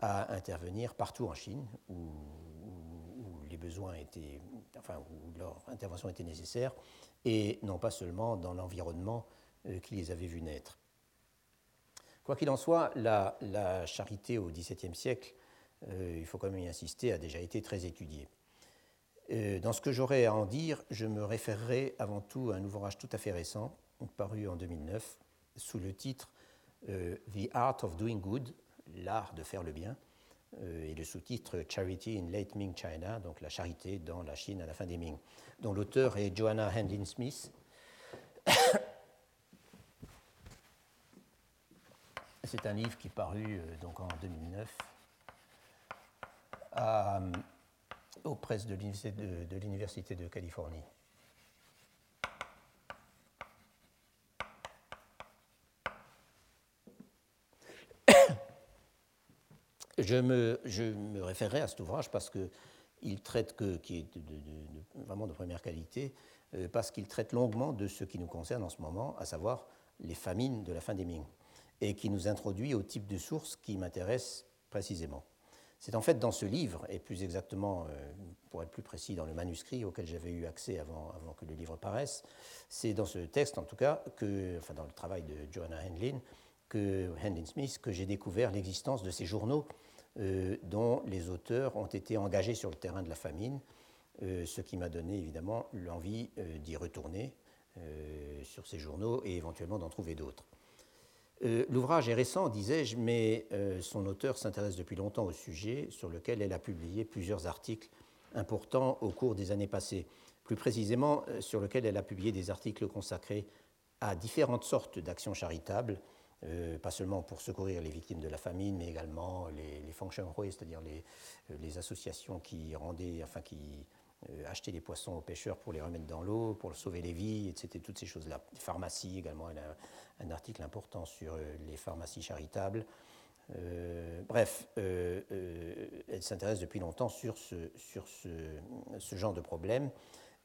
à intervenir partout en Chine où, où, les besoins étaient, enfin, où leur intervention était nécessaire, et non pas seulement dans l'environnement euh, qui les avait vus naître. Quoi qu'il en soit, la, charité au XVIIe siècle, euh, il faut quand même y insister, a déjà été très étudiée. Euh, dans ce que j'aurais à en dire, je me référerai avant tout à un ouvrage tout à fait récent, paru en 2009, sous le titre The Art of Doing Good, l'art de faire le bien, et le sous-titre Charity in Late Ming China, donc la charité dans la Chine à la fin des Ming, dont l'auteur est Joanna Handlin Smith. C'est un livre qui est paru euh, donc en 2009 euh, aux presses de l'Université de, Californie. *coughs* Je me, référerai à cet ouvrage parce qu'il traite que, qui est vraiment de première qualité, euh, parce qu'il traite longuement de ce qui nous concerne en ce moment, à savoir les famines de la fin des Ming et qui nous introduit au type de source qui m'intéresse précisément. C'est en fait dans ce livre, et plus exactement, euh, pour être plus précis, dans le manuscrit auquel j'avais eu accès avant, que le livre paraisse, c'est dans ce texte en tout cas, que, enfin dans le travail de Joanna Handlin, que, Smith, que j'ai découvert l'existence de ces journaux dont les auteurs ont été engagés sur le terrain de la famine, ce qui m'a donné évidemment l'envie d'y retourner sur ces journaux et éventuellement d'en trouver d'autres. L'ouvrage est récent, disais-je, mais son auteur s'intéresse depuis longtemps au sujet sur lequel elle a publié plusieurs articles importants au cours des années passées. Plus précisément euh, sur lequel elle a publié des articles consacrés à différentes sortes d'actions charitables, euh, pas seulement pour secourir les victimes de la famine, mais également les, les c'est-à-dire les, euh, les, associations qui rendaient, enfin qui achetaient des poissons aux pêcheurs pour les remettre dans l'eau, pour sauver les vies, etc. Toutes ces choses-là. Les pharmacies également, elle a un article important sur les pharmacies charitables. bref, elle s'intéresse depuis longtemps sur ce, ce, genre de problème.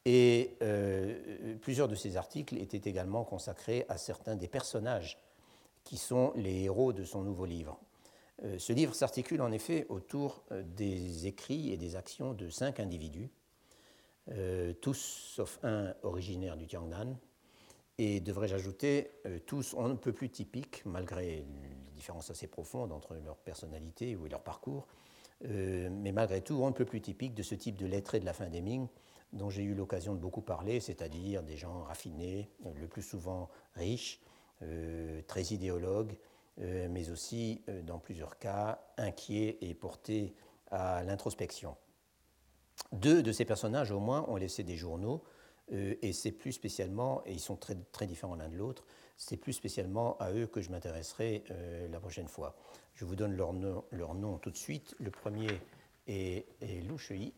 Et euh, plusieurs de ces articles étaient également consacrés à certains des personnages qui sont les héros de son nouveau livre. Euh, ce livre s'articule en effet autour euh, des écrits et des actions de cinq individus, tous sauf un originaire du Tiangnan, et devrais-je ajouter, tous on ne peut plus typiques, malgré les différences assez profondes entre leur personnalité ou leur parcours, mais malgré tout on ne peut plus typiques de ce type de lettré de la fin des Ming dont j'ai eu l'occasion de beaucoup parler, c'est-à-dire des gens raffinés, le plus souvent riches, euh, très idéologues, euh, mais aussi, euh, dans plusieurs cas, inquiets et portés à l'introspection. Deux de ces personnages, au moins, ont laissé des journaux, et c'est plus spécialement, et ils sont très, différents l'un de l'autre, c'est plus spécialement à eux que je m'intéresserai la prochaine fois. Je vous donne leur nom, tout de suite. Le premier est, est Lou Shui,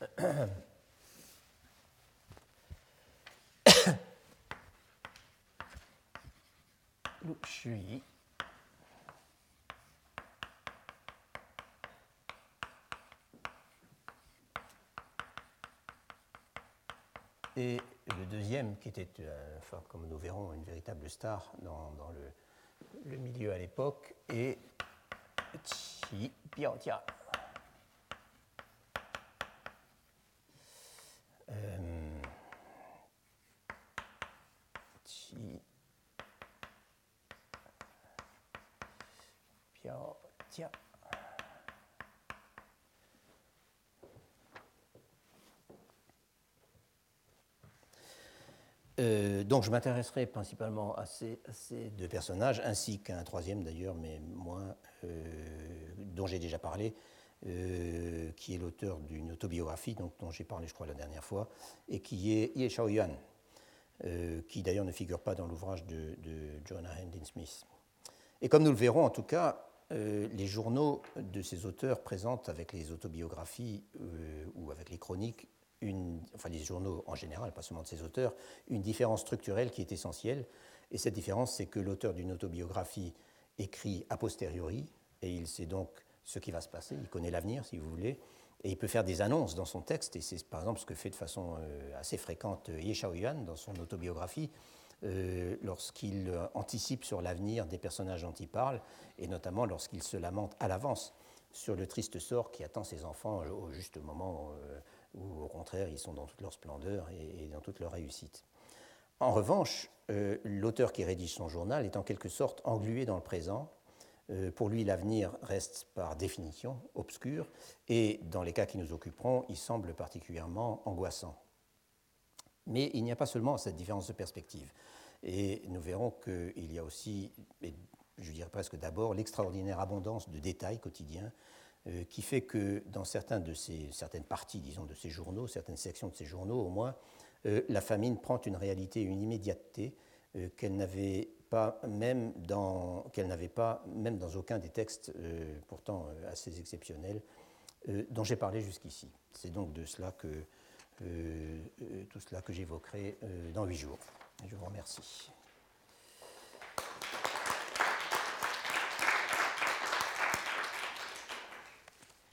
*coughs* Et le deuxième, qui était, comme nous verrons, une véritable star dans, le, milieu à l'époque, est Qi Biaotia. Euh, donc je m'intéresserai principalement à ces, deux personnages, ainsi qu'à un troisième d'ailleurs, mais moins, euh, dont j'ai déjà parlé, euh, qui est l'auteur d'une autobiographie dont j'ai parlé je crois la dernière fois, et qui est Ye Xiaoyuan, qui d'ailleurs ne figure pas dans l'ouvrage de, de Jonah Hendon Smith. Et comme nous le verrons en tout cas, euh, les journaux de ces auteurs présentent avec les autobiographies euh, ou avec les chroniques, enfin les journaux en général, pas seulement de ces auteurs, une différence structurelle qui est essentielle. Et cette différence, c'est que l'auteur d'une autobiographie écrit a posteriori, et il sait donc ce qui va se passer, il connaît l'avenir, si vous voulez, et il peut faire des annonces dans son texte, et c'est par exemple ce que fait de façon euh, assez fréquente Ye Xiaoyuan dans son autobiographie. Euh, lorsqu'il euh, anticipe sur l'avenir des personnages dont il parle, et notamment lorsqu'il se lamente à l'avance sur le triste sort qui attend ses enfants au juste moment euh, où, au contraire, ils sont dans toute leur splendeur et, dans toute leur réussite. En revanche, l'auteur qui rédige son journal est en quelque sorte englué dans le présent. pour lui, l'avenir reste par définition obscur, et dans les cas qui nous occuperont, il semble particulièrement angoissant. Mais il n'y a pas seulement cette différence de perspective. Et nous verrons qu'il y a aussi, je dirais presque d'abord, l'extraordinaire abondance de détails quotidiens euh, qui fait que dans certains de ces, certaines parties, disons, de ces journaux, certaines sections de ces journaux au moins, euh, la famine prend une réalité, une immédiateté euh, qu'elle n'avait pas même dans pas même dans aucun des textes pourtant assez exceptionnels dont j'ai parlé jusqu'ici. C'est donc de cela que tout cela que j'évoquerai dans huit jours. Je vous remercie.